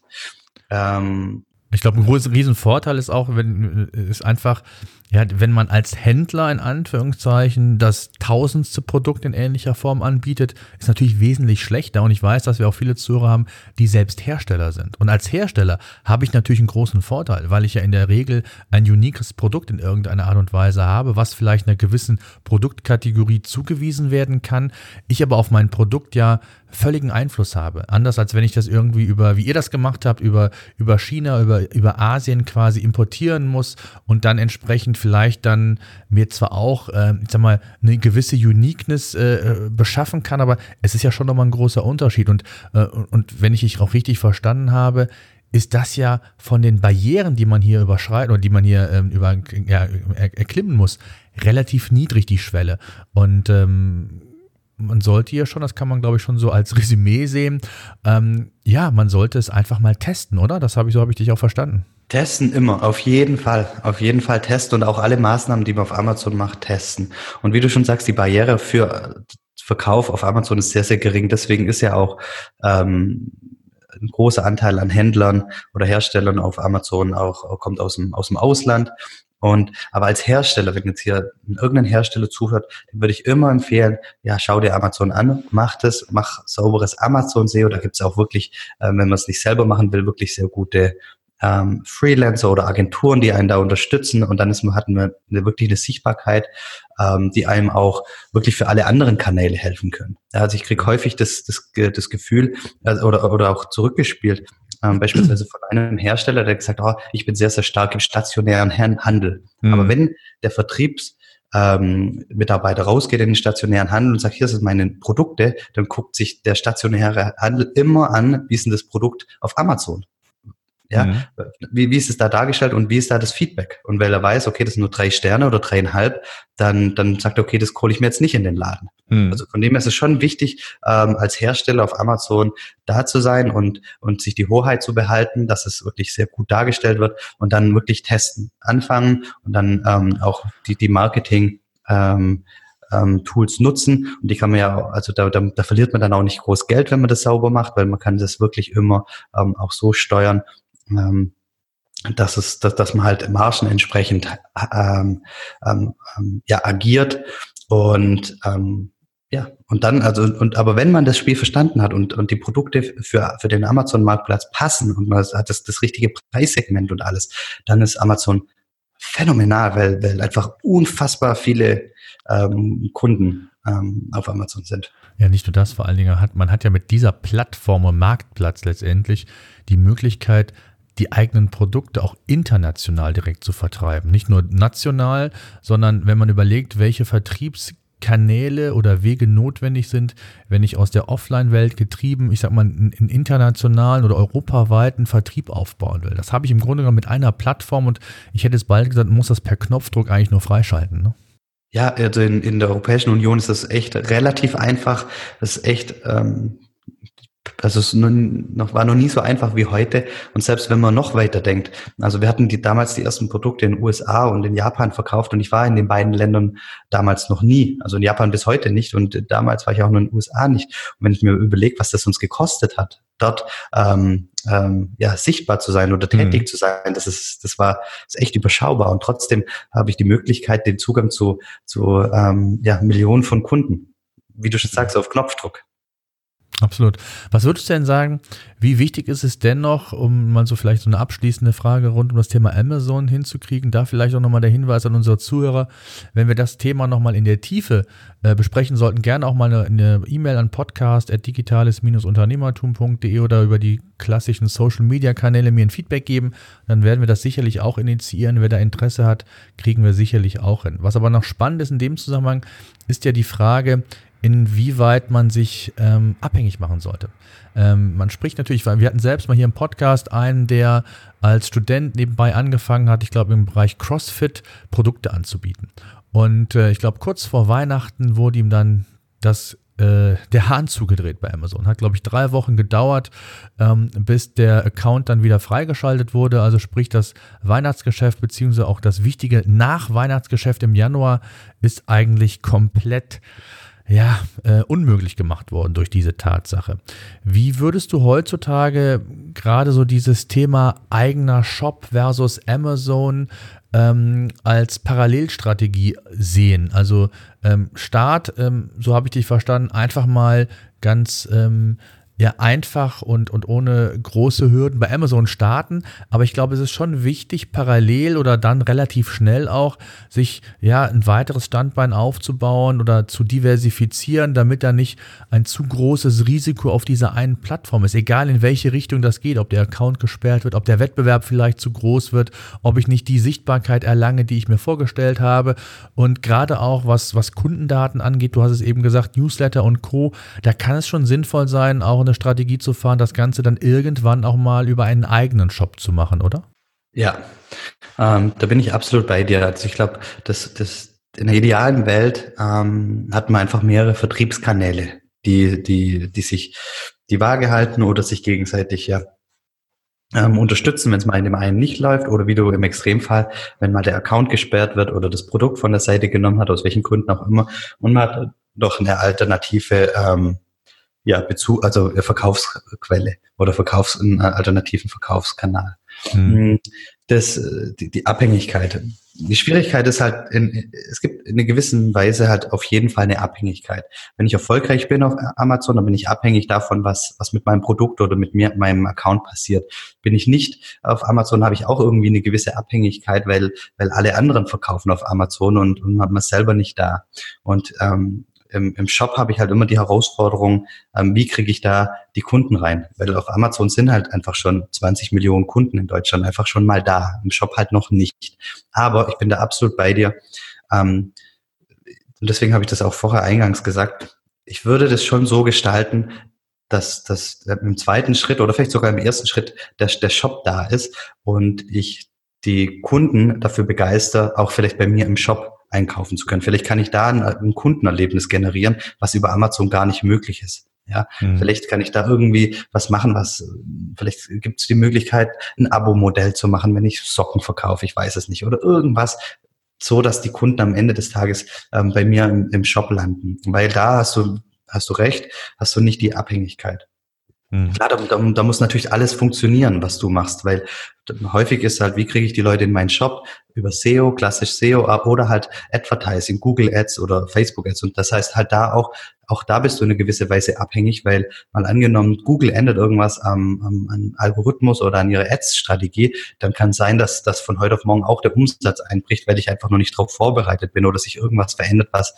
Ähm, ich glaube, ein großer Riesenvorteil ist auch, wenn ist einfach, ja, wenn man als Händler in Anführungszeichen das tausendste Produkt in ähnlicher Form anbietet, ist natürlich wesentlich schlechter. Und ich weiß, dass wir auch viele Zuhörer haben, die selbst Hersteller sind. Und als Hersteller habe ich natürlich einen großen Vorteil, weil ich ja in der Regel ein uniques Produkt in irgendeiner Art und Weise habe, was vielleicht einer gewissen Produktkategorie zugewiesen werden kann. Ich aber auf mein Produkt ja völligen Einfluss habe. Anders als wenn ich das irgendwie über, wie ihr das gemacht habt, über, über China, über, über Asien quasi importieren muss und dann entsprechend vielleicht dann mir zwar auch, äh, ich sag mal, eine gewisse Uniqueness äh, beschaffen kann, aber es ist ja schon nochmal ein großer Unterschied. Und, äh, und wenn ich dich auch richtig verstanden habe, ist das ja von den Barrieren, die man hier überschreiten oder die man hier ähm, über, ja, erklimmen muss, relativ niedrig, die Schwelle. Und ähm, man sollte ja schon, das kann man glaube ich schon so als Resümee sehen, ähm, ja, man sollte es einfach mal testen, oder? Das habe ich so habe ich dich auch verstanden. Testen immer, auf jeden Fall, auf jeden Fall testen und auch alle Maßnahmen, die man auf Amazon macht, testen. Und wie du schon sagst, die Barriere für Verkauf auf Amazon ist sehr, sehr gering. Deswegen ist ja auch ähm, ein großer Anteil an Händlern oder Herstellern auf Amazon auch, kommt aus dem, aus dem Ausland. Und aber als Hersteller, wenn jetzt hier irgendein Hersteller zuhört, dann würde ich immer empfehlen, ja, schau dir Amazon an, mach das, mach sauberes Amazon SEO. Da gibt's auch wirklich, äh, wenn man es nicht selber machen will, wirklich sehr gute ähm, Freelancer oder Agenturen, die einen da unterstützen. Und dann ist man, hatten wir eine, wirklich eine Sichtbarkeit, ähm, die einem auch wirklich für alle anderen Kanäle helfen können. Also ich kriege häufig das, das, das Gefühl äh, oder, oder auch zurückgespielt, ähm, beispielsweise von einem Hersteller, der gesagt, oh, ich bin sehr, sehr stark im stationären Handel. Mhm. Aber wenn der Vertriebs ähm, Mitarbeiter rausgeht in den stationären Handel und sagt, hier sind meine Produkte, dann guckt sich der stationäre Handel immer an, wie ist denn das Produkt auf Amazon? Ja, mhm. wie, wie ist es da dargestellt und wie ist da das Feedback? Und weil er weiß, okay, das sind nur drei Sterne oder dreieinhalb, dann, dann sagt er, okay, das hole ich mir jetzt nicht in den Laden. Mhm. Also von dem her ist es schon wichtig, ähm, als Hersteller auf Amazon da zu sein und, und sich die Hoheit zu behalten, dass es wirklich sehr gut dargestellt wird und dann wirklich testen, anfangen und dann ähm, auch die, die Marketing ähm, ähm, Tools nutzen. Und die kann man ja, also da, da, da verliert man dann auch nicht groß Geld, wenn man das sauber macht, weil man kann das wirklich immer ähm, auch so steuern, ähm, dass es, dass, dass man halt Margen entsprechend ähm, ähm, ähm, ja agiert und ähm, ja, und dann, also, und aber wenn man das Spiel verstanden hat und, und die Produkte für, für den Amazon-Marktplatz passen und man hat das, das richtige Preissegment und alles, dann ist Amazon phänomenal, weil, weil einfach unfassbar viele ähm, Kunden ähm, auf Amazon sind. Ja, nicht nur das, vor allen Dingen hat man hat ja mit dieser Plattform und Marktplatz letztendlich die Möglichkeit, die eigenen Produkte auch international direkt zu vertreiben. Nicht nur national, sondern wenn man überlegt, welche Vertriebskanäle oder Wege notwendig sind, wenn ich aus der Offline-Welt getrieben, ich sag mal, einen internationalen oder europaweiten Vertrieb aufbauen will. Das habe ich im Grunde genommen mit einer Plattform und ich hätte es bald gesagt, muss das per Knopfdruck eigentlich nur freischalten. Ne? Ja, also in, in der Europäischen Union ist das echt relativ einfach. Das ist echt ähm, also es noch, war noch nie so einfach wie heute. Und selbst wenn man noch weiter denkt, also wir hatten die, damals die ersten Produkte in den USA und in Japan verkauft und ich war in den beiden Ländern damals noch nie. Also in Japan bis heute nicht und damals war ich auch noch in den USA nicht. Und wenn ich mir überlege, was das uns gekostet hat, dort ähm, ähm, ja, sichtbar zu sein oder tätig mhm. zu sein, das ist, das war das ist echt überschaubar. Und trotzdem habe ich die Möglichkeit, den Zugang zu, zu ähm, ja, Millionen von Kunden. Wie du schon sagst, auf Knopfdruck. Absolut. Was würdest du denn sagen, wie wichtig ist es dennoch, um mal so vielleicht so eine abschließende Frage rund um das Thema Amazon hinzukriegen, da vielleicht auch nochmal der Hinweis an unsere Zuhörer, wenn wir das Thema nochmal in der Tiefe äh, besprechen sollten, gerne auch mal eine E-Mail an podcast.digitales-unternehmertum.de oder über die klassischen Social-Media-Kanäle mir ein Feedback geben, dann werden wir das sicherlich auch initiieren. Wer da Interesse hat, kriegen wir sicherlich auch hin. Was aber noch spannend ist in dem Zusammenhang, ist ja die Frage, inwieweit man sich ähm, abhängig machen sollte. Ähm, man spricht natürlich, weil wir hatten selbst mal hier im Podcast einen, der als Student nebenbei angefangen hat, ich glaube im Bereich CrossFit Produkte anzubieten. Und äh, ich glaube, kurz vor Weihnachten wurde ihm dann das äh, der Hahn zugedreht bei Amazon. Hat, glaube ich, drei Wochen gedauert, ähm, bis der Account dann wieder freigeschaltet wurde. Also sprich, das Weihnachtsgeschäft beziehungsweise auch das wichtige Nach-Weihnachtsgeschäft im Januar ist eigentlich komplett ja, äh, unmöglich gemacht worden durch diese Tatsache. Wie würdest du heutzutage gerade so dieses Thema eigener Shop versus Amazon ähm, als Parallelstrategie sehen? Also ähm, Start, ähm, so habe ich dich verstanden, einfach mal ganz ähm, ja einfach und, und ohne große Hürden bei Amazon starten. Aber ich glaube, es ist schon wichtig, parallel oder dann relativ schnell auch, sich ja ein weiteres Standbein aufzubauen oder zu diversifizieren, damit da nicht ein zu großes Risiko auf dieser einen Plattform ist. Egal in welche Richtung das geht, ob der Account gesperrt wird, ob der Wettbewerb vielleicht zu groß wird, ob ich nicht die Sichtbarkeit erlange, die ich mir vorgestellt habe. Und gerade auch was, was Kundendaten angeht, du hast es eben gesagt, Newsletter und Co., da kann es schon sinnvoll sein, auch eine eine Strategie zu fahren, das Ganze dann irgendwann auch mal über einen eigenen Shop zu machen, oder? Ja, ähm, da bin ich absolut bei dir. Also ich glaube, dass das in der idealen Welt ähm, hat man einfach mehrere Vertriebskanäle, die, die, die sich die Waage halten oder sich gegenseitig ja ähm, unterstützen, wenn es mal in dem einen nicht läuft oder wie du im Extremfall, wenn mal der Account gesperrt wird oder das Produkt von der Seite genommen hat, aus welchen Gründen auch immer, und man hat doch eine alternative ähm, ja, Bezug, also Verkaufsquelle oder Verkaufs, einen alternativen Verkaufskanal. Mhm. Das, die, die Abhängigkeit. Die Schwierigkeit ist halt, in, es gibt in einer gewissen Weise halt auf jeden Fall eine Abhängigkeit. Wenn ich erfolgreich bin auf Amazon, dann bin ich abhängig davon, was, was mit meinem Produkt oder mit mir, meinem Account passiert. Bin ich nicht auf Amazon, habe ich auch irgendwie eine gewisse Abhängigkeit, weil, weil alle anderen verkaufen auf Amazon und, und man ist selber nicht da. Und ähm, im, im Shop habe ich halt immer die Herausforderung, ähm, wie kriege ich da die Kunden rein? Weil auf Amazon sind halt einfach schon 20 Millionen Kunden in Deutschland einfach schon mal da, im Shop halt noch nicht. Aber ich bin da absolut bei dir. Ähm, und deswegen habe ich das auch vorher eingangs gesagt. Ich würde das schon so gestalten, dass, dass im zweiten Schritt oder vielleicht sogar im ersten Schritt der, der Shop da ist und ich die Kunden dafür begeister, auch vielleicht bei mir im Shop einkaufen zu können. Vielleicht kann ich da ein, ein Kundenerlebnis generieren, was über Amazon gar nicht möglich ist. Ja, mhm. vielleicht kann ich da irgendwie was machen, was, vielleicht gibt es die Möglichkeit, ein Abo-Modell zu machen, wenn ich Socken verkaufe, ich weiß es nicht, oder irgendwas, so dass die Kunden am Ende des Tages ähm, bei mir im, im Shop landen. Weil da hast du, hast du recht, hast du nicht die Abhängigkeit. Mhm. Klar, da, da, da, muss natürlich alles funktionieren, was du machst, weil häufig ist halt, wie kriege ich die Leute in meinen Shop? Über SEO, klassisch SEO oder halt Advertising, Google Ads oder Facebook Ads. Und das heißt halt da auch, auch da bist du in einer gewisser Weise abhängig, weil mal angenommen, Google ändert irgendwas am, am, am Algorithmus oder an ihrer Ads-Strategie, dann kann sein, dass das von heute auf morgen auch der Umsatz einbricht, weil ich einfach noch nicht darauf vorbereitet bin oder sich irgendwas verändert, was,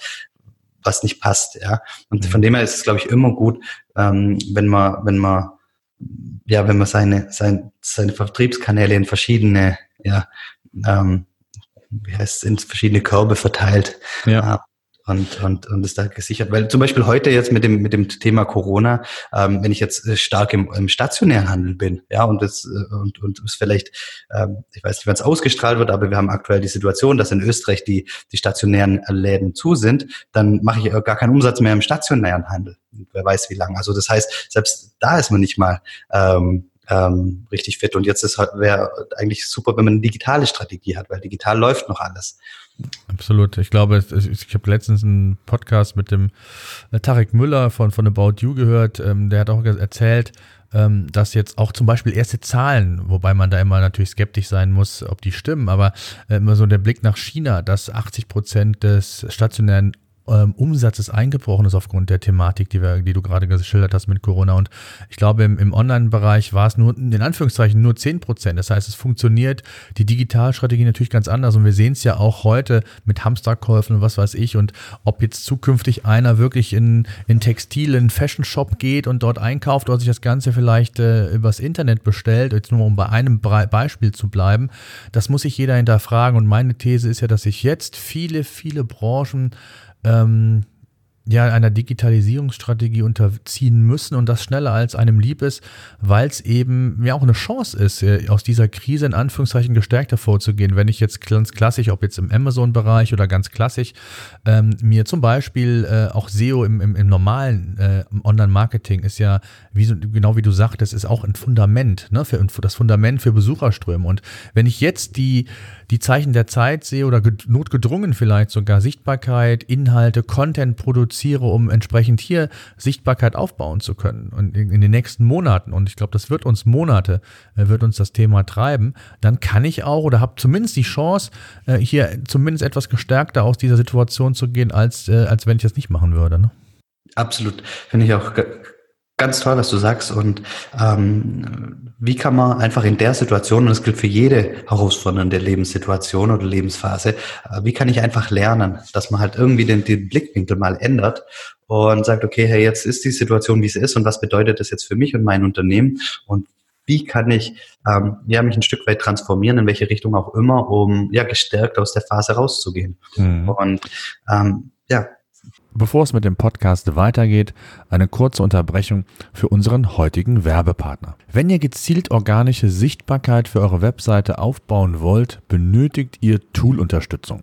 was nicht passt, ja. Und mhm. von dem her ist es, glaube ich, immer gut, ähm, wenn man, wenn man, ja, wenn man seine, sein, seine Vertriebskanäle in verschiedene, ja, ähm, wie heißt es, in verschiedene Körbe verteilt. Ja. Äh, und, und, und ist da gesichert. Weil zum Beispiel heute jetzt mit dem, mit dem Thema Corona, ähm, wenn ich jetzt äh, stark im, im stationären Handel bin, ja, und es, äh, und, und es vielleicht, ähm, ich weiß nicht, wann es ausgestrahlt wird, aber wir haben aktuell die Situation, dass in Österreich die, die stationären Läden zu sind, dann mache ich gar keinen Umsatz mehr im stationären Handel. wer weiß wie lange. Also das heißt, selbst da ist man nicht mal ähm, ähm, richtig fit. Und jetzt ist wäre eigentlich super, wenn man eine digitale Strategie hat, weil digital läuft noch alles. Absolut. Ich glaube, ich habe letztens einen Podcast mit dem äh, Tarek Müller von, von About You gehört. Ähm, der hat auch erzählt, ähm, dass jetzt auch zum Beispiel erste Zahlen, wobei man da immer natürlich skeptisch sein muss, ob die stimmen, aber äh, immer so der Blick nach China, dass 80 Prozent des stationären ähm, Umsatzes eingebrochen ist aufgrund der Thematik, die, wir, die du gerade geschildert hast mit Corona. Und ich glaube, im, im Online-Bereich war es nur, in Anführungszeichen, nur 10 Prozent. Das heißt, es funktioniert die Digitalstrategie natürlich ganz anders. Und wir sehen es ja auch heute mit Hamsterkäufen und was weiß ich. Und ob jetzt zukünftig einer wirklich in, in Textil, in Fashion-Shop geht und dort einkauft oder sich das Ganze vielleicht äh, übers Internet bestellt, jetzt nur um bei einem Beispiel zu bleiben, das muss sich jeder hinterfragen. Und meine These ist ja, dass sich jetzt viele, viele Branchen ähm, ja, einer Digitalisierungsstrategie unterziehen müssen und das schneller als einem lieb ist, weil es eben ja auch eine Chance ist, äh, aus dieser Krise in Anführungszeichen gestärkt hervorzugehen. Wenn ich jetzt ganz klassisch, ob jetzt im Amazon-Bereich oder ganz klassisch, ähm, mir zum Beispiel äh, auch SEO im, im, im normalen äh, Online-Marketing ist ja, wie, genau wie du sagtest, ist auch ein Fundament, ne, für, das Fundament für Besucherströme. Und wenn ich jetzt die die Zeichen der Zeit sehe oder notgedrungen vielleicht sogar Sichtbarkeit, Inhalte, Content produziere, um entsprechend hier Sichtbarkeit aufbauen zu können und in, in den nächsten Monaten, und ich glaube, das wird uns Monate, äh, wird uns das Thema treiben, dann kann ich auch oder habe zumindest die Chance, äh, hier zumindest etwas gestärkter aus dieser Situation zu gehen, als, äh, als wenn ich das nicht machen würde. Ne? Absolut. Finde ich auch ganz toll, was du sagst. Und ähm, wie kann man einfach in der Situation, und das gilt für jede herausfordernde Lebenssituation oder Lebensphase, äh, wie kann ich einfach lernen, dass man halt irgendwie den, den Blickwinkel mal ändert und sagt, okay, hey, jetzt ist die Situation, wie sie ist und was bedeutet das jetzt für mich und mein Unternehmen und wie kann ich ähm, ja, mich ein Stück weit transformieren, in welche Richtung auch immer, um ja gestärkt aus der Phase rauszugehen. Mhm. Und ähm, ja, Bevor es mit dem Podcast weitergeht, eine kurze Unterbrechung für unseren heutigen Werbepartner. Wenn ihr gezielt organische Sichtbarkeit für eure Webseite aufbauen wollt, benötigt ihr Tool-Unterstützung.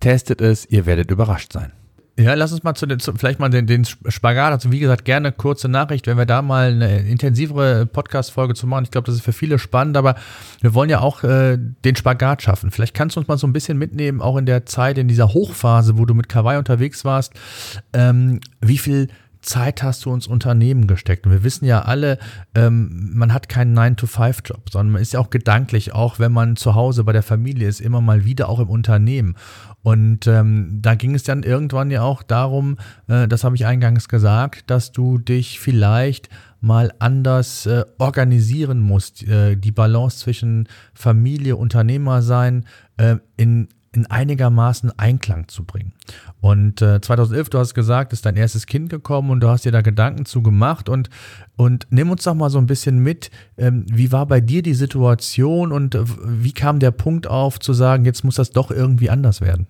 testet es, ihr werdet überrascht sein. Ja, lass uns mal zu den, zu, vielleicht mal den, den Spagat, also wie gesagt, gerne kurze Nachricht, wenn wir da mal eine intensivere Podcast-Folge zu machen. Ich glaube, das ist für viele spannend, aber wir wollen ja auch äh, den Spagat schaffen. Vielleicht kannst du uns mal so ein bisschen mitnehmen, auch in der Zeit, in dieser Hochphase, wo du mit Kawaii unterwegs warst, ähm, wie viel Zeit hast du ins Unternehmen gesteckt? Und wir wissen ja alle, ähm, man hat keinen 9-to-5-Job, sondern man ist ja auch gedanklich, auch wenn man zu Hause bei der Familie ist, immer mal wieder auch im Unternehmen. Und ähm, da ging es dann irgendwann ja auch darum, äh, das habe ich eingangs gesagt, dass du dich vielleicht mal anders äh, organisieren musst, äh, die Balance zwischen Familie, Unternehmer sein, äh, in in einigermaßen Einklang zu bringen. Und äh, 2011, du hast gesagt, ist dein erstes Kind gekommen und du hast dir da Gedanken zu gemacht und, und nimm uns doch mal so ein bisschen mit, ähm, wie war bei dir die Situation und äh, wie kam der Punkt auf zu sagen, jetzt muss das doch irgendwie anders werden?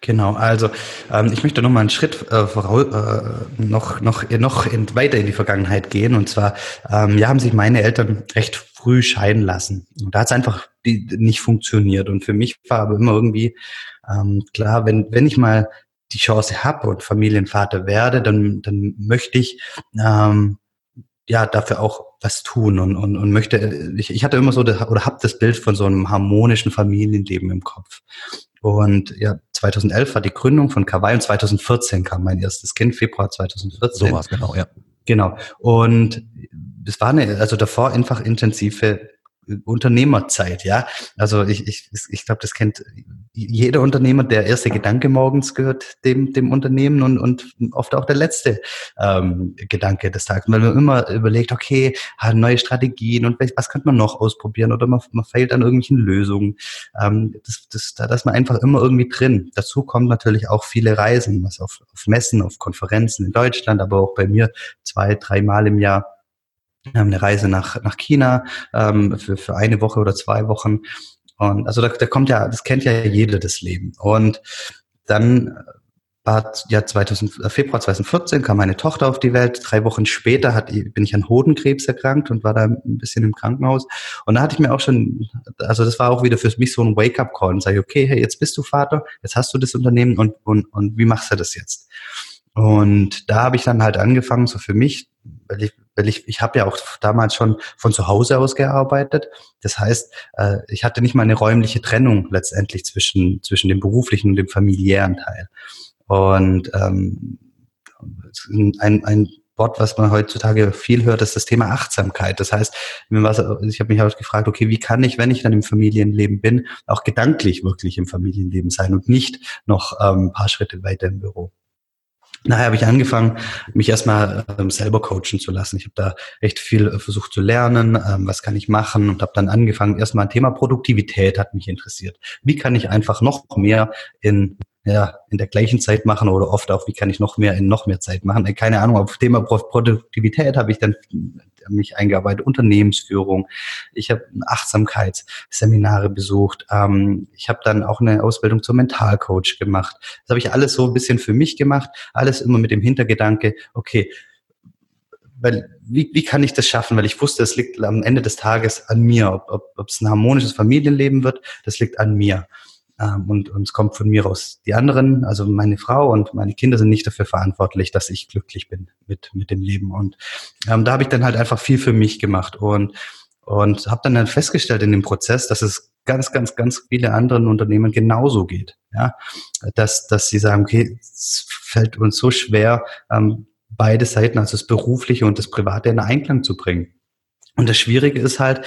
Genau, also ähm, ich möchte noch mal einen Schritt äh, voraus, äh, noch, noch, noch in, weiter in die Vergangenheit gehen. Und zwar ähm, ja, haben sich meine Eltern recht früh scheiden lassen. Und da hat es einfach die, nicht funktioniert. Und für mich war aber immer irgendwie ähm, klar, wenn, wenn ich mal die Chance habe und Familienvater werde, dann, dann möchte ich ähm, ja dafür auch was tun und, und, und möchte, ich, ich hatte immer so, oder habe das Bild von so einem harmonischen Familienleben im Kopf. Und ja, 2011 war die Gründung von Kawaii und 2014 kam mein erstes Kind, Februar 2014. So war es genau, ja. Genau. Und es war eine, also davor einfach intensive Unternehmerzeit, ja. Also ich, ich, ich glaube, das kennt jeder Unternehmer, der erste Gedanke morgens gehört dem, dem Unternehmen und, und oft auch der letzte ähm, Gedanke des Tages, weil man immer überlegt, okay, neue Strategien und was könnte man noch ausprobieren oder man, man fehlt an irgendwelchen Lösungen. Ähm, das, das, da ist man einfach immer irgendwie drin. Dazu kommen natürlich auch viele Reisen, was auf, auf Messen, auf Konferenzen in Deutschland, aber auch bei mir zwei, dreimal im Jahr eine Reise nach, nach China ähm, für, für eine Woche oder zwei Wochen. Und also da, da kommt ja, das kennt ja jeder das Leben. Und dann war ja 2000, äh, Februar 2014 kam meine Tochter auf die Welt. Drei Wochen später hat, bin ich an Hodenkrebs erkrankt und war da ein bisschen im Krankenhaus. Und da hatte ich mir auch schon, also das war auch wieder für mich so ein Wake-up-Call und sage, okay, hey, jetzt bist du Vater, jetzt hast du das Unternehmen und, und, und wie machst du das jetzt? Und da habe ich dann halt angefangen, so für mich, weil ich, weil ich, ich habe ja auch damals schon von zu Hause aus gearbeitet. Das heißt, äh, ich hatte nicht mal eine räumliche Trennung letztendlich zwischen, zwischen dem beruflichen und dem familiären Teil. Und ähm, ein, ein Wort, was man heutzutage viel hört, ist das Thema Achtsamkeit. Das heißt, ich habe mich auch gefragt, okay, wie kann ich, wenn ich dann im Familienleben bin, auch gedanklich wirklich im Familienleben sein und nicht noch ähm, ein paar Schritte weiter im Büro. Nachher habe ich angefangen, mich erstmal ähm, selber coachen zu lassen. Ich habe da echt viel äh, versucht zu lernen, ähm, was kann ich machen und habe dann angefangen, erstmal ein Thema Produktivität hat mich interessiert. Wie kann ich einfach noch mehr in ja, in der gleichen Zeit machen oder oft auch, wie kann ich noch mehr in noch mehr Zeit machen. Äh, keine Ahnung, auf Thema Produktivität habe ich dann mich eingearbeitet, Unternehmensführung. Ich habe Achtsamkeitsseminare besucht. Ähm, ich habe dann auch eine Ausbildung zum Mentalcoach gemacht. Das habe ich alles so ein bisschen für mich gemacht, alles immer mit dem Hintergedanke, okay, weil wie, wie kann ich das schaffen? Weil ich wusste, es liegt am Ende des Tages an mir, ob, ob, ob es ein harmonisches Familienleben wird, das liegt an mir. Ähm, und, und es kommt von mir aus. Die anderen, also meine Frau und meine Kinder sind nicht dafür verantwortlich, dass ich glücklich bin mit, mit dem Leben. Und ähm, da habe ich dann halt einfach viel für mich gemacht und, und habe dann, dann festgestellt in dem Prozess, dass es ganz, ganz, ganz viele anderen Unternehmen genauso geht. Ja, dass, dass sie sagen, okay, es fällt uns so schwer, ähm, beide Seiten, also das Berufliche und das Private in Einklang zu bringen. Und das Schwierige ist halt,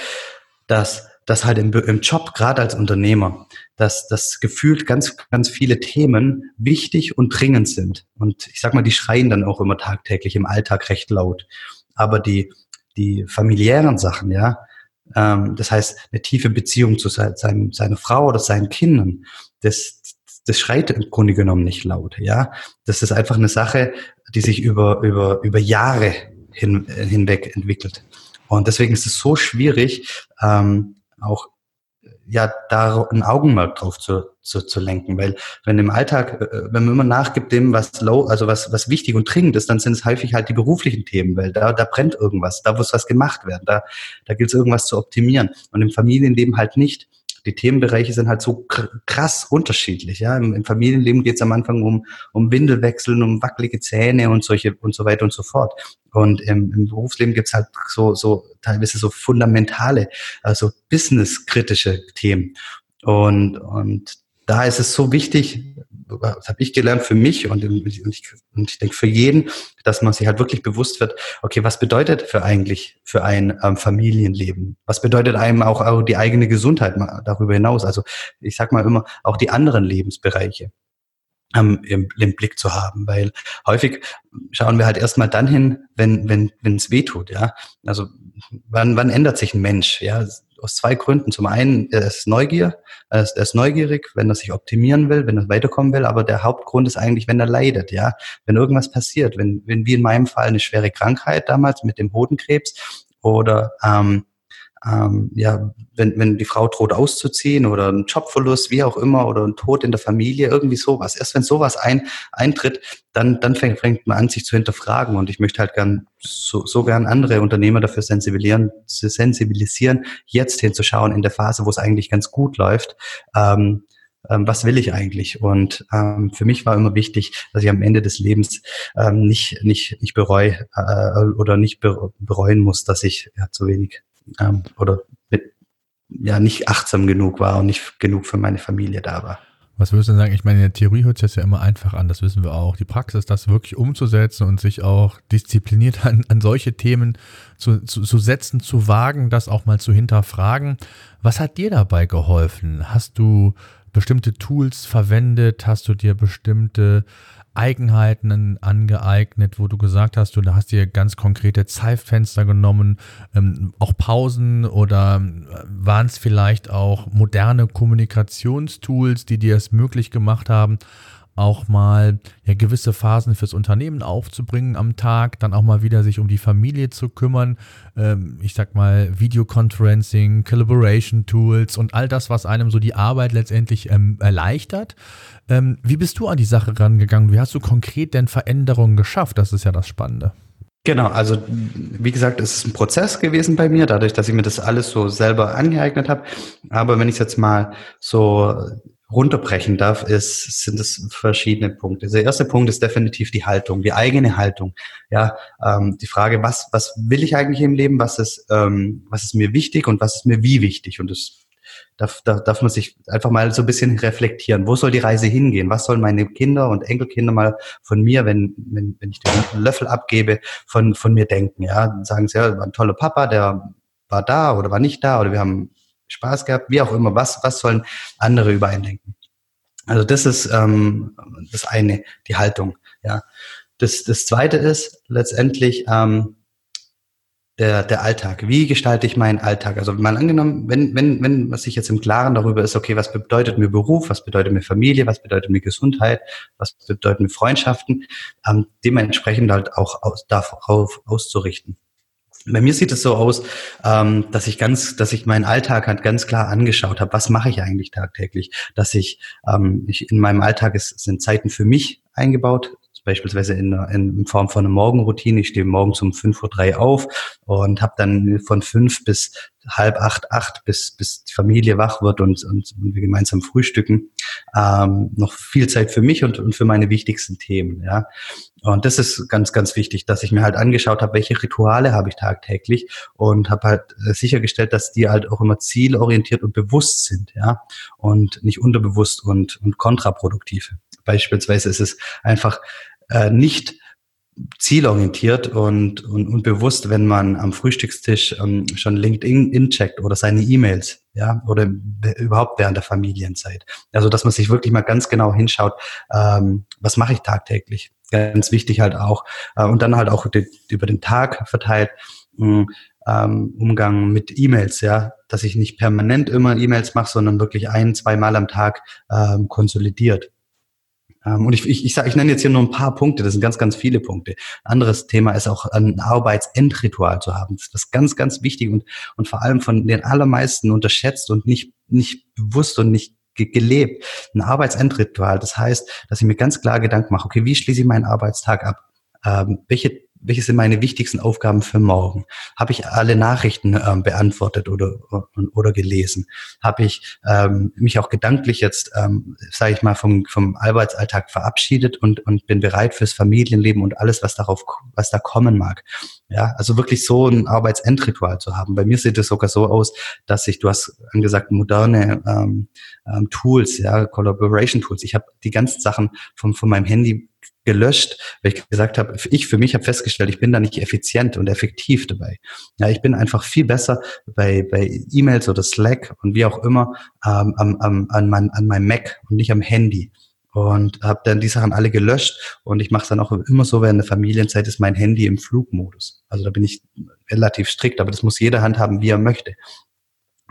dass dass halt im, im Job, gerade als Unternehmer, dass das gefühlt ganz, ganz viele Themen wichtig und dringend sind. Und ich sag mal, die schreien dann auch immer tagtäglich im Alltag recht laut. Aber die, die familiären Sachen, ja, ähm, das heißt, eine tiefe Beziehung zu sein, seinem, seiner Frau oder seinen Kindern, das, das schreit im Grunde genommen nicht laut, ja. Das ist einfach eine Sache, die sich über, über, über Jahre hin, hinweg entwickelt. Und deswegen ist es so schwierig, ähm, auch ja da ein Augenmerk drauf zu, zu, zu lenken, weil wenn im Alltag, äh, wenn man immer nachgibt dem, was low, also was was wichtig und dringend ist, dann sind es häufig halt die beruflichen Themen, weil da da brennt irgendwas, da muss was gemacht werden, da da gilt es irgendwas zu optimieren. Und im Familienleben halt nicht die Themenbereiche sind halt so krass unterschiedlich. Ja, im, im Familienleben geht es am Anfang um um Windelwechseln, um wackelige Zähne und solche und so weiter und so fort. Und im, im Berufsleben gibt's halt so so teilweise so fundamentale, also businesskritische Themen. Und und da ist es so wichtig, das habe ich gelernt für mich und, und, ich, und ich denke für jeden, dass man sich halt wirklich bewusst wird, okay, was bedeutet für eigentlich für ein ähm, Familienleben? Was bedeutet einem auch, auch die eigene Gesundheit darüber hinaus? Also ich sag mal immer auch die anderen Lebensbereiche ähm, im, im Blick zu haben, weil häufig schauen wir halt erstmal dann hin, wenn wenn wenn es weh tut, ja. Also wann wann ändert sich ein Mensch, ja? Aus zwei Gründen. Zum einen, er ist Neugier, er ist, er ist neugierig, wenn er sich optimieren will, wenn er weiterkommen will, aber der Hauptgrund ist eigentlich, wenn er leidet, ja. Wenn irgendwas passiert, wenn, wenn wie in meinem Fall eine schwere Krankheit damals mit dem Hodenkrebs oder ähm, ähm, ja, wenn, wenn die Frau droht auszuziehen oder ein Jobverlust, wie auch immer, oder ein Tod in der Familie, irgendwie sowas. Erst wenn sowas ein, eintritt, dann, dann fängt, fängt man an, sich zu hinterfragen. Und ich möchte halt gern so, so gern andere Unternehmer dafür sensibilisieren, sensibilisieren, jetzt hinzuschauen in der Phase, wo es eigentlich ganz gut läuft. Ähm, ähm, was will ich eigentlich? Und ähm, für mich war immer wichtig, dass ich am Ende des Lebens ähm, nicht, nicht, nicht bereue äh, oder nicht bereuen muss, dass ich ja, zu wenig ähm, oder mit, ja nicht achtsam genug war und nicht genug für meine Familie da war. Was würdest du denn sagen? Ich meine, in der Theorie hört sich das ja immer einfach an, das wissen wir auch. Die Praxis, das wirklich umzusetzen und sich auch diszipliniert an, an solche Themen zu, zu, zu setzen, zu wagen, das auch mal zu hinterfragen. Was hat dir dabei geholfen? Hast du bestimmte Tools verwendet? Hast du dir bestimmte Eigenheiten angeeignet, wo du gesagt hast, du hast dir ganz konkrete Zeitfenster genommen, ähm, auch Pausen oder äh, waren es vielleicht auch moderne Kommunikationstools, die dir es möglich gemacht haben, auch mal ja, gewisse Phasen fürs Unternehmen aufzubringen am Tag, dann auch mal wieder sich um die Familie zu kümmern. Ähm, ich sag mal Videoconferencing, Collaboration Tools und all das, was einem so die Arbeit letztendlich ähm, erleichtert. Ähm, wie bist du an die Sache rangegangen? Wie hast du konkret denn Veränderungen geschafft? Das ist ja das Spannende. Genau, also wie gesagt, es ist ein Prozess gewesen bei mir, dadurch, dass ich mir das alles so selber angeeignet habe. Aber wenn ich jetzt mal so runterbrechen darf, ist, sind es verschiedene Punkte. Der erste Punkt ist definitiv die Haltung, die eigene Haltung. Ja, ähm, die Frage, was, was will ich eigentlich im Leben, was ist, ähm, was ist mir wichtig und was ist mir wie wichtig? Und das darf, darf, darf man sich einfach mal so ein bisschen reflektieren. Wo soll die Reise hingehen? Was sollen meine Kinder und Enkelkinder mal von mir, wenn, wenn, wenn ich den Löffel abgebe, von, von mir denken? Ja, sagen sie, ja, war ein toller Papa, der war da oder war nicht da oder wir haben Spaß gehabt, wie auch immer. Was, was sollen andere über einen denken? Also das ist ähm, das eine, die Haltung. Ja. Das, das zweite ist letztendlich ähm, der, der Alltag. Wie gestalte ich meinen Alltag? Also mal angenommen, wenn, wenn, wenn was ich jetzt im Klaren darüber ist, okay, was bedeutet mir Beruf, was bedeutet mir Familie, was bedeutet mir Gesundheit, was bedeutet mir Freundschaften, ähm, dementsprechend halt auch aus, darauf auszurichten. Bei mir sieht es so aus, ähm, dass ich ganz, dass ich meinen Alltag halt ganz klar angeschaut habe. Was mache ich eigentlich tagtäglich? Dass ich, ähm, ich in meinem Alltag ist, sind Zeiten für mich eingebaut, beispielsweise in, in Form von einer Morgenroutine. Ich stehe morgens um 5.03 Uhr auf und habe dann von fünf bis halb acht, acht, bis, bis die Familie wach wird und, und, wir gemeinsam frühstücken, ähm, noch viel Zeit für mich und, und für meine wichtigsten Themen. Ja. Und das ist ganz, ganz wichtig, dass ich mir halt angeschaut habe, welche Rituale habe ich tagtäglich und habe halt äh, sichergestellt, dass die halt auch immer zielorientiert und bewusst sind, ja, und nicht unterbewusst und, und kontraproduktiv. Beispielsweise ist es einfach äh, nicht zielorientiert und, und, und bewusst, wenn man am Frühstückstisch ähm, schon LinkedIn incheckt oder seine E-Mails, ja, oder überhaupt während der Familienzeit. Also, dass man sich wirklich mal ganz genau hinschaut, ähm, was mache ich tagtäglich? Ganz wichtig halt auch. Äh, und dann halt auch die, über den Tag verteilt, mh, hm, ähm, Umgang mit E-Mails, ja, dass ich nicht permanent immer E-Mails mache, sondern wirklich ein, zwei Mal am Tag ähm, konsolidiert. Ähm, und ich, ich, ich, sag, ich nenne jetzt hier nur ein paar Punkte, das sind ganz, ganz viele Punkte. anderes Thema ist auch ein Arbeitsendritual zu haben. Das ist ganz, ganz wichtig und, und vor allem von den allermeisten unterschätzt und nicht, nicht bewusst und nicht gelebt. Ein Arbeitsendritual, das heißt, dass ich mir ganz klar Gedanken mache, okay, wie schließe ich meinen Arbeitstag ab? Ähm, welche welche sind meine wichtigsten Aufgaben für morgen? Habe ich alle Nachrichten ähm, beantwortet oder, oder gelesen? Habe ich ähm, mich auch gedanklich jetzt, ähm, sage ich mal, vom, vom Arbeitsalltag verabschiedet und, und bin bereit fürs Familienleben und alles, was darauf, was da kommen mag? Ja, also wirklich so ein Arbeitsendritual zu haben. Bei mir sieht es sogar so aus, dass ich, du hast angesagt, moderne ähm, ähm, Tools, ja, Collaboration Tools. Ich habe die ganzen Sachen vom, von meinem Handy gelöscht, weil ich gesagt habe, ich für mich habe festgestellt, ich bin da nicht effizient und effektiv dabei. Ja, ich bin einfach viel besser bei, bei E-Mails oder Slack und wie auch immer ähm, am, am, an, mein, an meinem Mac und nicht am Handy. Und habe dann die Sachen alle gelöscht und ich mache es dann auch immer so, während der Familienzeit ist mein Handy im Flugmodus. Also da bin ich relativ strikt, aber das muss jeder handhaben, wie er möchte.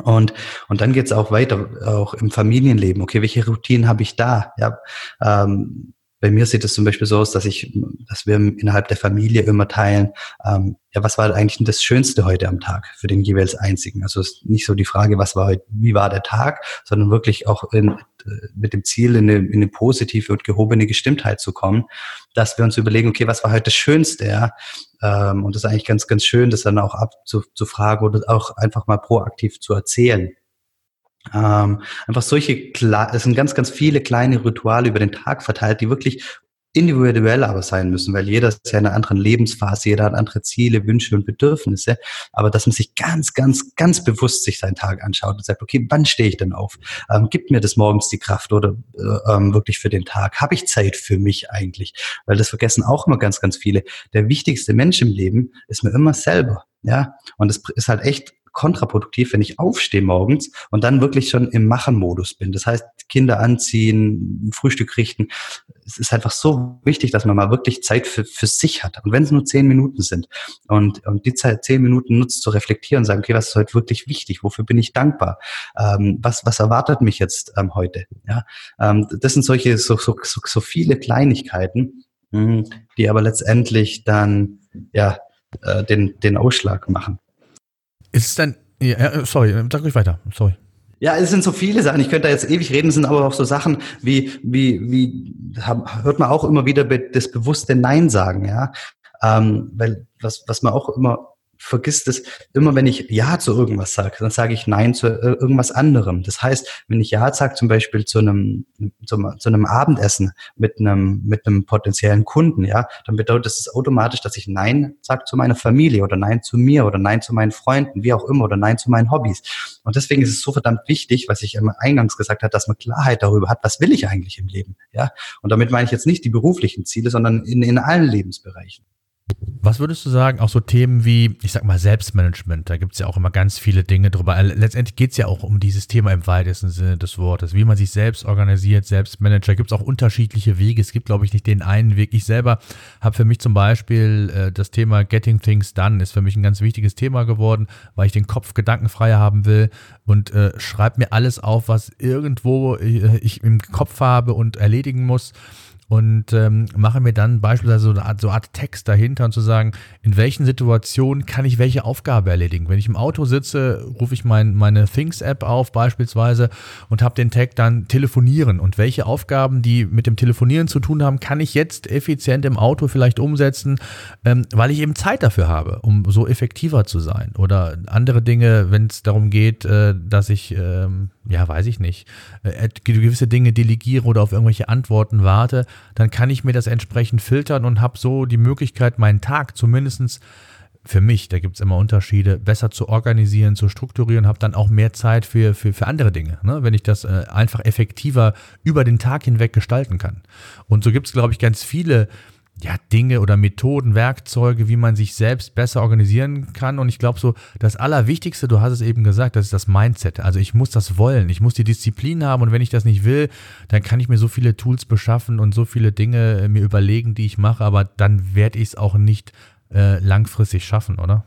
Und, und dann geht's auch weiter, auch im Familienleben. Okay, welche Routinen habe ich da? Ja, ähm, bei mir sieht es zum Beispiel so aus, dass ich, dass wir innerhalb der Familie immer teilen, ähm, ja, was war eigentlich das Schönste heute am Tag für den jeweils Einzigen? Also es ist nicht so die Frage, was war heute, wie war der Tag, sondern wirklich auch in, äh, mit dem Ziel, in eine, in eine positive und gehobene Gestimmtheit zu kommen, dass wir uns überlegen, okay, was war heute das Schönste, ja? Ähm, und das ist eigentlich ganz, ganz schön, das dann auch abzufragen oder auch einfach mal proaktiv zu erzählen. Ähm, einfach solche, es sind ganz, ganz viele kleine Rituale über den Tag verteilt, die wirklich individuell aber sein müssen, weil jeder ist ja in einer anderen Lebensphase, jeder hat andere Ziele, Wünsche und Bedürfnisse. Aber dass man sich ganz, ganz, ganz bewusst sich seinen Tag anschaut und sagt, okay, wann stehe ich denn auf? Ähm, gibt mir das morgens die Kraft oder äh, ähm, wirklich für den Tag? Habe ich Zeit für mich eigentlich? Weil das vergessen auch immer ganz, ganz viele. Der wichtigste Mensch im Leben ist mir immer selber. Ja, und es ist halt echt kontraproduktiv, wenn ich aufstehe morgens und dann wirklich schon im Machen-Modus bin. Das heißt, Kinder anziehen, Frühstück richten. Es ist einfach so wichtig, dass man mal wirklich Zeit für, für sich hat. Und wenn es nur zehn Minuten sind und, und die Zeit zehn Minuten nutzt zu reflektieren und sagen, okay, was ist heute wirklich wichtig? Wofür bin ich dankbar? Ähm, was, was erwartet mich jetzt ähm, heute? Ja, ähm, das sind solche, so, so, so, so viele Kleinigkeiten, mh, hm, die aber letztendlich dann, ja, äh, den, den Ausschlag machen. Ist es dann, ja, sorry, sag ruhig weiter, sorry. Ja, es sind so viele Sachen. Ich könnte da jetzt ewig reden. Es sind aber auch so Sachen wie, wie, wie, hört man auch immer wieder das bewusste Nein sagen, ja. Ähm, weil was, was man auch immer vergisst es, immer wenn ich Ja zu irgendwas sage, dann sage ich Nein zu äh, irgendwas anderem. Das heißt, wenn ich Ja sage zum Beispiel zu einem, zu, zu, einem Abendessen mit einem, mit einem potenziellen Kunden, ja, dann bedeutet das automatisch, dass ich Nein sage zu meiner Familie oder Nein zu mir oder Nein zu meinen Freunden, wie auch immer, oder Nein zu meinen Hobbys. Und deswegen ist es so verdammt wichtig, was ich eingangs gesagt habe, dass man Klarheit darüber hat, was will ich eigentlich im Leben, ja. Und damit meine ich jetzt nicht die beruflichen Ziele, sondern in, in allen Lebensbereichen. Was würdest du sagen, auch so Themen wie, ich sag mal, Selbstmanagement, da gibt es ja auch immer ganz viele Dinge drüber. Also letztendlich geht es ja auch um dieses Thema im weitesten Sinne des Wortes, wie man sich selbst organisiert, Selbstmanager. Gibt es auch unterschiedliche Wege. Es gibt, glaube ich, nicht den einen Weg. Ich selber habe für mich zum Beispiel äh, das Thema Getting Things Done, ist für mich ein ganz wichtiges Thema geworden, weil ich den Kopf gedankenfrei haben will und äh, schreibe mir alles auf, was irgendwo äh, ich im Kopf habe und erledigen muss und ähm, mache mir dann beispielsweise so eine, Art, so eine Art Text dahinter und zu sagen, in welchen Situationen kann ich welche Aufgabe erledigen. Wenn ich im Auto sitze, rufe ich mein, meine Things-App auf beispielsweise und habe den Tag dann telefonieren und welche Aufgaben, die mit dem Telefonieren zu tun haben, kann ich jetzt effizient im Auto vielleicht umsetzen, ähm, weil ich eben Zeit dafür habe, um so effektiver zu sein. Oder andere Dinge, wenn es darum geht, äh, dass ich ähm, ja, weiß ich nicht, äh, gewisse Dinge delegiere oder auf irgendwelche Antworten warte, dann kann ich mir das entsprechend filtern und habe so die Möglichkeit, meinen Tag zumindestens für mich, da gibt es immer Unterschiede, besser zu organisieren, zu strukturieren, habe dann auch mehr Zeit für, für, für andere Dinge, ne? wenn ich das äh, einfach effektiver über den Tag hinweg gestalten kann. Und so gibt es, glaube ich, ganz viele ja, Dinge oder Methoden, Werkzeuge, wie man sich selbst besser organisieren kann. Und ich glaube so, das Allerwichtigste, du hast es eben gesagt, das ist das Mindset. Also ich muss das wollen, ich muss die Disziplin haben und wenn ich das nicht will, dann kann ich mir so viele Tools beschaffen und so viele Dinge äh, mir überlegen, die ich mache, aber dann werde ich es auch nicht äh, langfristig schaffen, oder?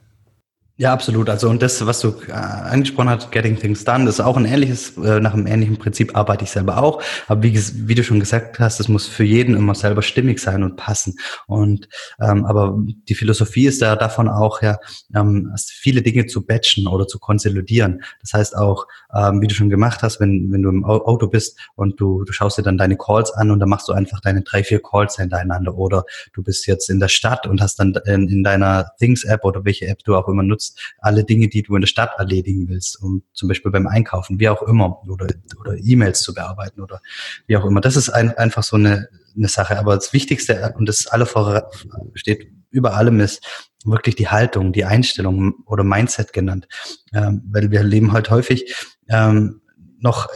Ja, absolut. Also und das, was du äh, angesprochen hast, Getting Things Done, das ist auch ein ähnliches, äh, nach einem ähnlichen Prinzip arbeite ich selber auch. Aber wie, wie du schon gesagt hast, es muss für jeden immer selber stimmig sein und passen. Und ähm, aber die Philosophie ist da davon auch ja, ähm, viele Dinge zu batchen oder zu konsolidieren. Das heißt auch, ähm, wie du schon gemacht hast, wenn, wenn du im Auto bist und du, du schaust dir dann deine Calls an und dann machst du einfach deine drei, vier Calls hintereinander. Oder du bist jetzt in der Stadt und hast dann in, in deiner Things-App oder welche App du auch immer nutzt, nutzt, alle Dinge, die du in der Stadt erledigen willst, um zum Beispiel beim Einkaufen, wie auch immer, oder, oder E-Mails zu bearbeiten oder wie auch immer. Das ist ein, einfach so eine, eine Sache. Aber das Wichtigste und das alle vor, steht über allem ist wirklich die Haltung, die Einstellung oder Mindset genannt. Ähm, weil wir leben halt häufig ähm, noch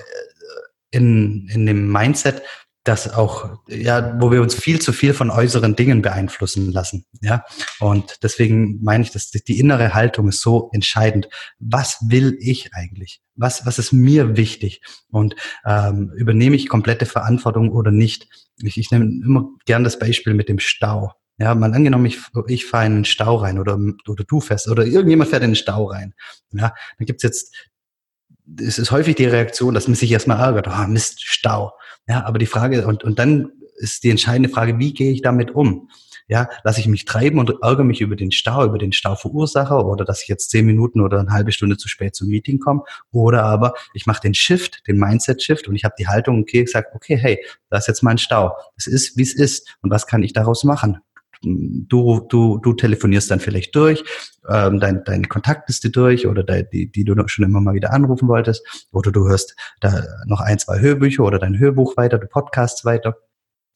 in, in dem Mindset, das auch, ja, wo wir uns viel zu viel von äußeren Dingen beeinflussen lassen, ja. Und deswegen meine ich, dass die innere Haltung ist so entscheidend. Was will ich eigentlich? Was, was ist mir wichtig? Und ähm, übernehme ich komplette Verantwortung oder nicht? Ich, ich nehme immer gern das Beispiel mit dem Stau. Ja, mal angenommen, ich, ich fahre in einen Stau rein oder, oder du fährst oder irgendjemand fährt in den Stau rein. Ja, dann gibt's jetzt es ist häufig die Reaktion, dass man sich erstmal ärgert, oh, Mist, Stau. Ja, aber die Frage, und, und dann ist die entscheidende Frage, wie gehe ich damit um? Ja, lasse ich mich treiben und ärgere mich über den Stau, über den Stauverursacher oder dass ich jetzt zehn Minuten oder eine halbe Stunde zu spät zum Meeting komme. Oder aber ich mache den Shift, den Mindset-Shift und ich habe die Haltung, okay, ich sage, okay, hey, da ist jetzt mein Stau. Es ist, wie es ist. Und was kann ich daraus machen? Du, du, du telefonierst dann vielleicht durch, ähm, dein, deine Kontaktliste durch oder de, die, die du schon immer mal wieder anrufen wolltest, oder du hörst da noch ein, zwei Hörbücher oder dein Hörbuch weiter, du Podcasts weiter.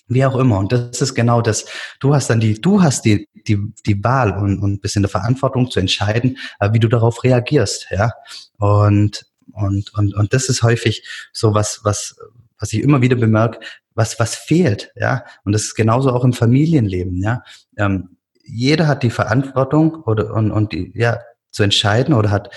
Wie auch immer. Und das ist genau das. Du hast dann die, du hast die, die, die Wahl und, und bist in der Verantwortung zu entscheiden, äh, wie du darauf reagierst, ja. Und, und, und, und das ist häufig so was, was, was ich immer wieder bemerke, was, was fehlt, ja. Und das ist genauso auch im Familienleben, ja. Ähm, jeder hat die Verantwortung oder, und, und die, ja, zu entscheiden oder hat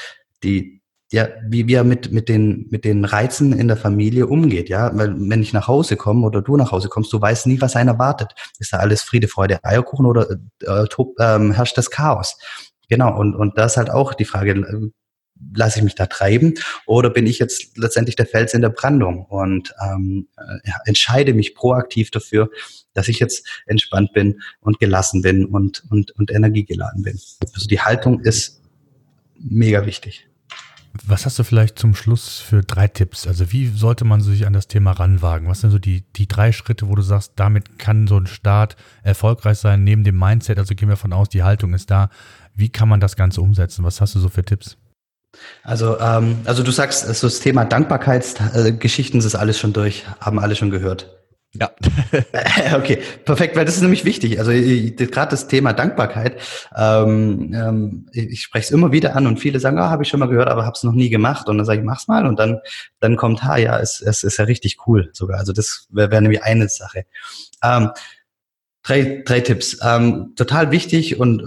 die, ja, wie, wie er mit, mit den, mit den Reizen in der Familie umgeht, ja. Weil, wenn ich nach Hause komme oder du nach Hause kommst, du weißt nie, was einen erwartet. Ist da alles Friede, Freude, Eierkuchen oder äh, top, ähm, herrscht das Chaos? Genau. Und, und da ist halt auch die Frage, lasse ich mich da treiben oder bin ich jetzt letztendlich der Fels in der Brandung und ähm, ja, entscheide mich proaktiv dafür, dass ich jetzt entspannt bin und gelassen bin und, und, und energiegeladen bin. Also die Haltung ist mega wichtig. Was hast du vielleicht zum Schluss für drei Tipps? Also wie sollte man sich an das Thema ranwagen? Was sind so die, die drei Schritte, wo du sagst, damit kann so ein Start erfolgreich sein, neben dem Mindset? Also gehen wir von aus, die Haltung ist da. Wie kann man das Ganze umsetzen? Was hast du so für Tipps? Also, ähm, also du sagst, also das Thema Dankbarkeitsgeschichten ist alles schon durch, haben alle schon gehört. Ja. okay, perfekt, weil das ist nämlich wichtig. Also gerade das Thema Dankbarkeit, ähm, ähm, ich spreche es immer wieder an und viele sagen, ah, habe ich schon mal gehört, aber habe es noch nie gemacht. Und dann sage ich, mach's mal und dann, dann kommt, ha, ja, es, es ist ja richtig cool sogar. Also das wäre wär nämlich eine Sache. Ähm, drei, drei Tipps. Ähm, total wichtig und äh,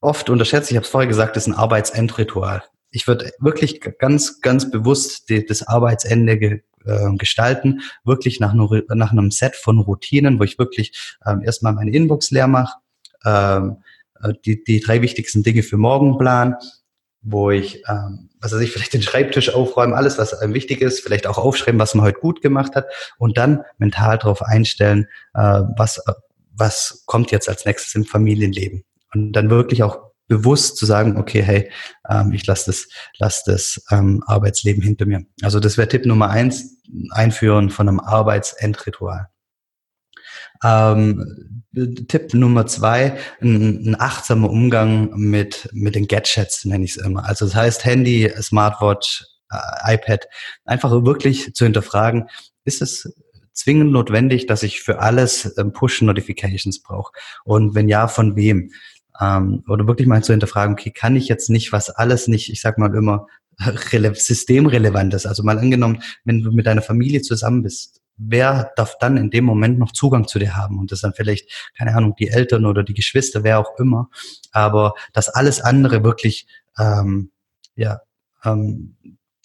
oft unterschätzt, ich habe es vorher gesagt, ist ein Arbeitsendritual ich würde wirklich ganz, ganz bewusst die, das Arbeitsende ge, äh, gestalten, wirklich nach, nur, nach einem Set von Routinen, wo ich wirklich ähm, erstmal meine Inbox leer mache, ähm, äh, die, die drei wichtigsten Dinge für morgen plan, wo ich, ähm, was weiß ich, vielleicht den Schreibtisch aufräumen, alles, was einem wichtig ist, vielleicht auch aufschreiben, was man heute gut gemacht hat und dann mental darauf einstellen, äh, was, was kommt jetzt als nächstes im Familienleben. Und dann wirklich auch bewusst zu sagen, okay, hey, ähm, ich lasse das, lass das ähm, Arbeitsleben hinter mir. Also das wäre Tipp Nummer eins, Einführen von einem Arbeitsendritual. Ähm, Tipp Nummer zwei, ein, ein, achtsamer Umgang mit, mit den Gadgets, nenne ich es immer. Also das heißt Handy, Smartwatch, äh, iPad, einfach wirklich zu hinterfragen, ist es zwingend notwendig, dass ich für alles ähm, Push-Notifications brauche? Und wenn ja, von wem? Ähm, oder wirklich mal zu hinterfragen, okay, kann ich jetzt nicht, was alles nicht, ich sag mal immer, systemrelevant ist. Also mal angenommen, wenn du mit deiner Familie zusammen bist, wer darf dann in dem Moment noch Zugang zu dir haben? Und das dann vielleicht, keine Ahnung, die Eltern oder die Geschwister, wer auch immer. Aber dass alles andere wirklich, ähm, ja, ähm,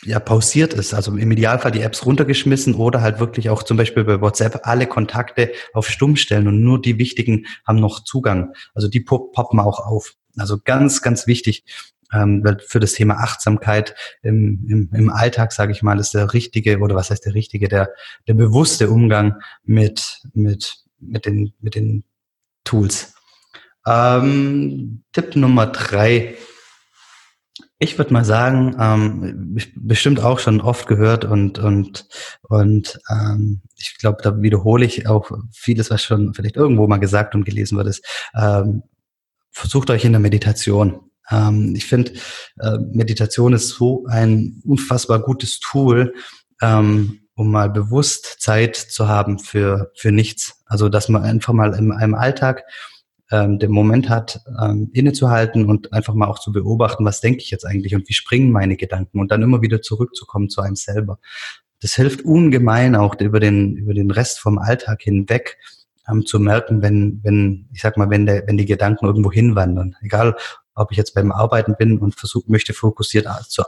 ja, pausiert ist. Also im Idealfall die Apps runtergeschmissen oder halt wirklich auch zum Beispiel bei WhatsApp alle Kontakte auf Stumm stellen und nur die wichtigen haben noch Zugang. Also die poppen auch auf. Also ganz, ganz wichtig, ähm, für das Thema Achtsamkeit im, im, im Alltag, sage ich mal, ist der richtige oder was heißt der richtige, der, der bewusste Umgang mit, mit, mit, den, mit den Tools. Ähm, Tipp Nummer drei. Ich würde mal sagen, ähm, bestimmt auch schon oft gehört und und und ähm, ich glaube, da wiederhole ich auch vieles, was schon vielleicht irgendwo mal gesagt und gelesen wird, ist, ähm, versucht euch in der Meditation. Ähm, ich finde, äh, Meditation ist so ein unfassbar gutes Tool, ähm, um mal bewusst Zeit zu haben für, für nichts. Also, dass man einfach mal in einem Alltag ähm, den Moment hat, ähm, innezuhalten und einfach mal auch zu beobachten, was denke ich jetzt eigentlich und wie springen meine Gedanken und dann immer wieder zurückzukommen zu einem selber. Das hilft ungemein auch über den, über den Rest vom Alltag hinweg, ähm, zu merken, wenn, wenn, ich sag mal, wenn der, wenn die Gedanken irgendwo hinwandern. Egal, ob ich jetzt beim Arbeiten bin und versuche, möchte fokussiert zu,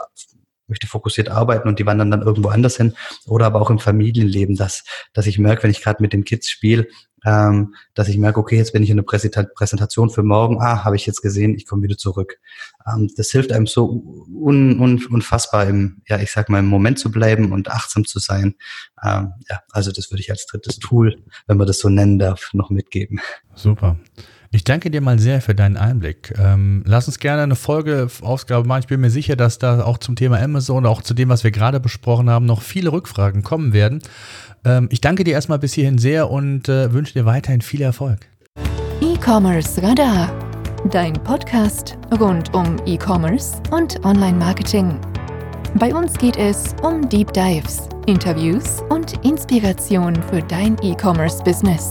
möchte fokussiert arbeiten und die wandern dann irgendwo anders hin. Oder aber auch im Familienleben, dass, dass ich merke, wenn ich gerade mit den Kids spiele, ähm, dass ich merke, okay, jetzt bin ich in der Präsentation für morgen, ah, habe ich jetzt gesehen, ich komme wieder zurück. Ähm, das hilft einem so un, un, unfassbar im, ja, ich sag mal, im Moment zu bleiben und achtsam zu sein. Ähm, ja, also das würde ich als drittes Tool, wenn man das so nennen darf, noch mitgeben. Super. Ich danke dir mal sehr für deinen Einblick. Ähm, lass uns gerne eine Folge-Ausgabe machen. Ich bin mir sicher, dass da auch zum Thema Amazon, auch zu dem, was wir gerade besprochen haben, noch viele Rückfragen kommen werden. Ähm, ich danke dir erstmal bis hierhin sehr und äh, wünsche dir weiterhin viel Erfolg. E-Commerce Radar, dein Podcast rund um E-Commerce und Online-Marketing. Bei uns geht es um Deep Dives, Interviews und Inspiration für dein E-Commerce-Business.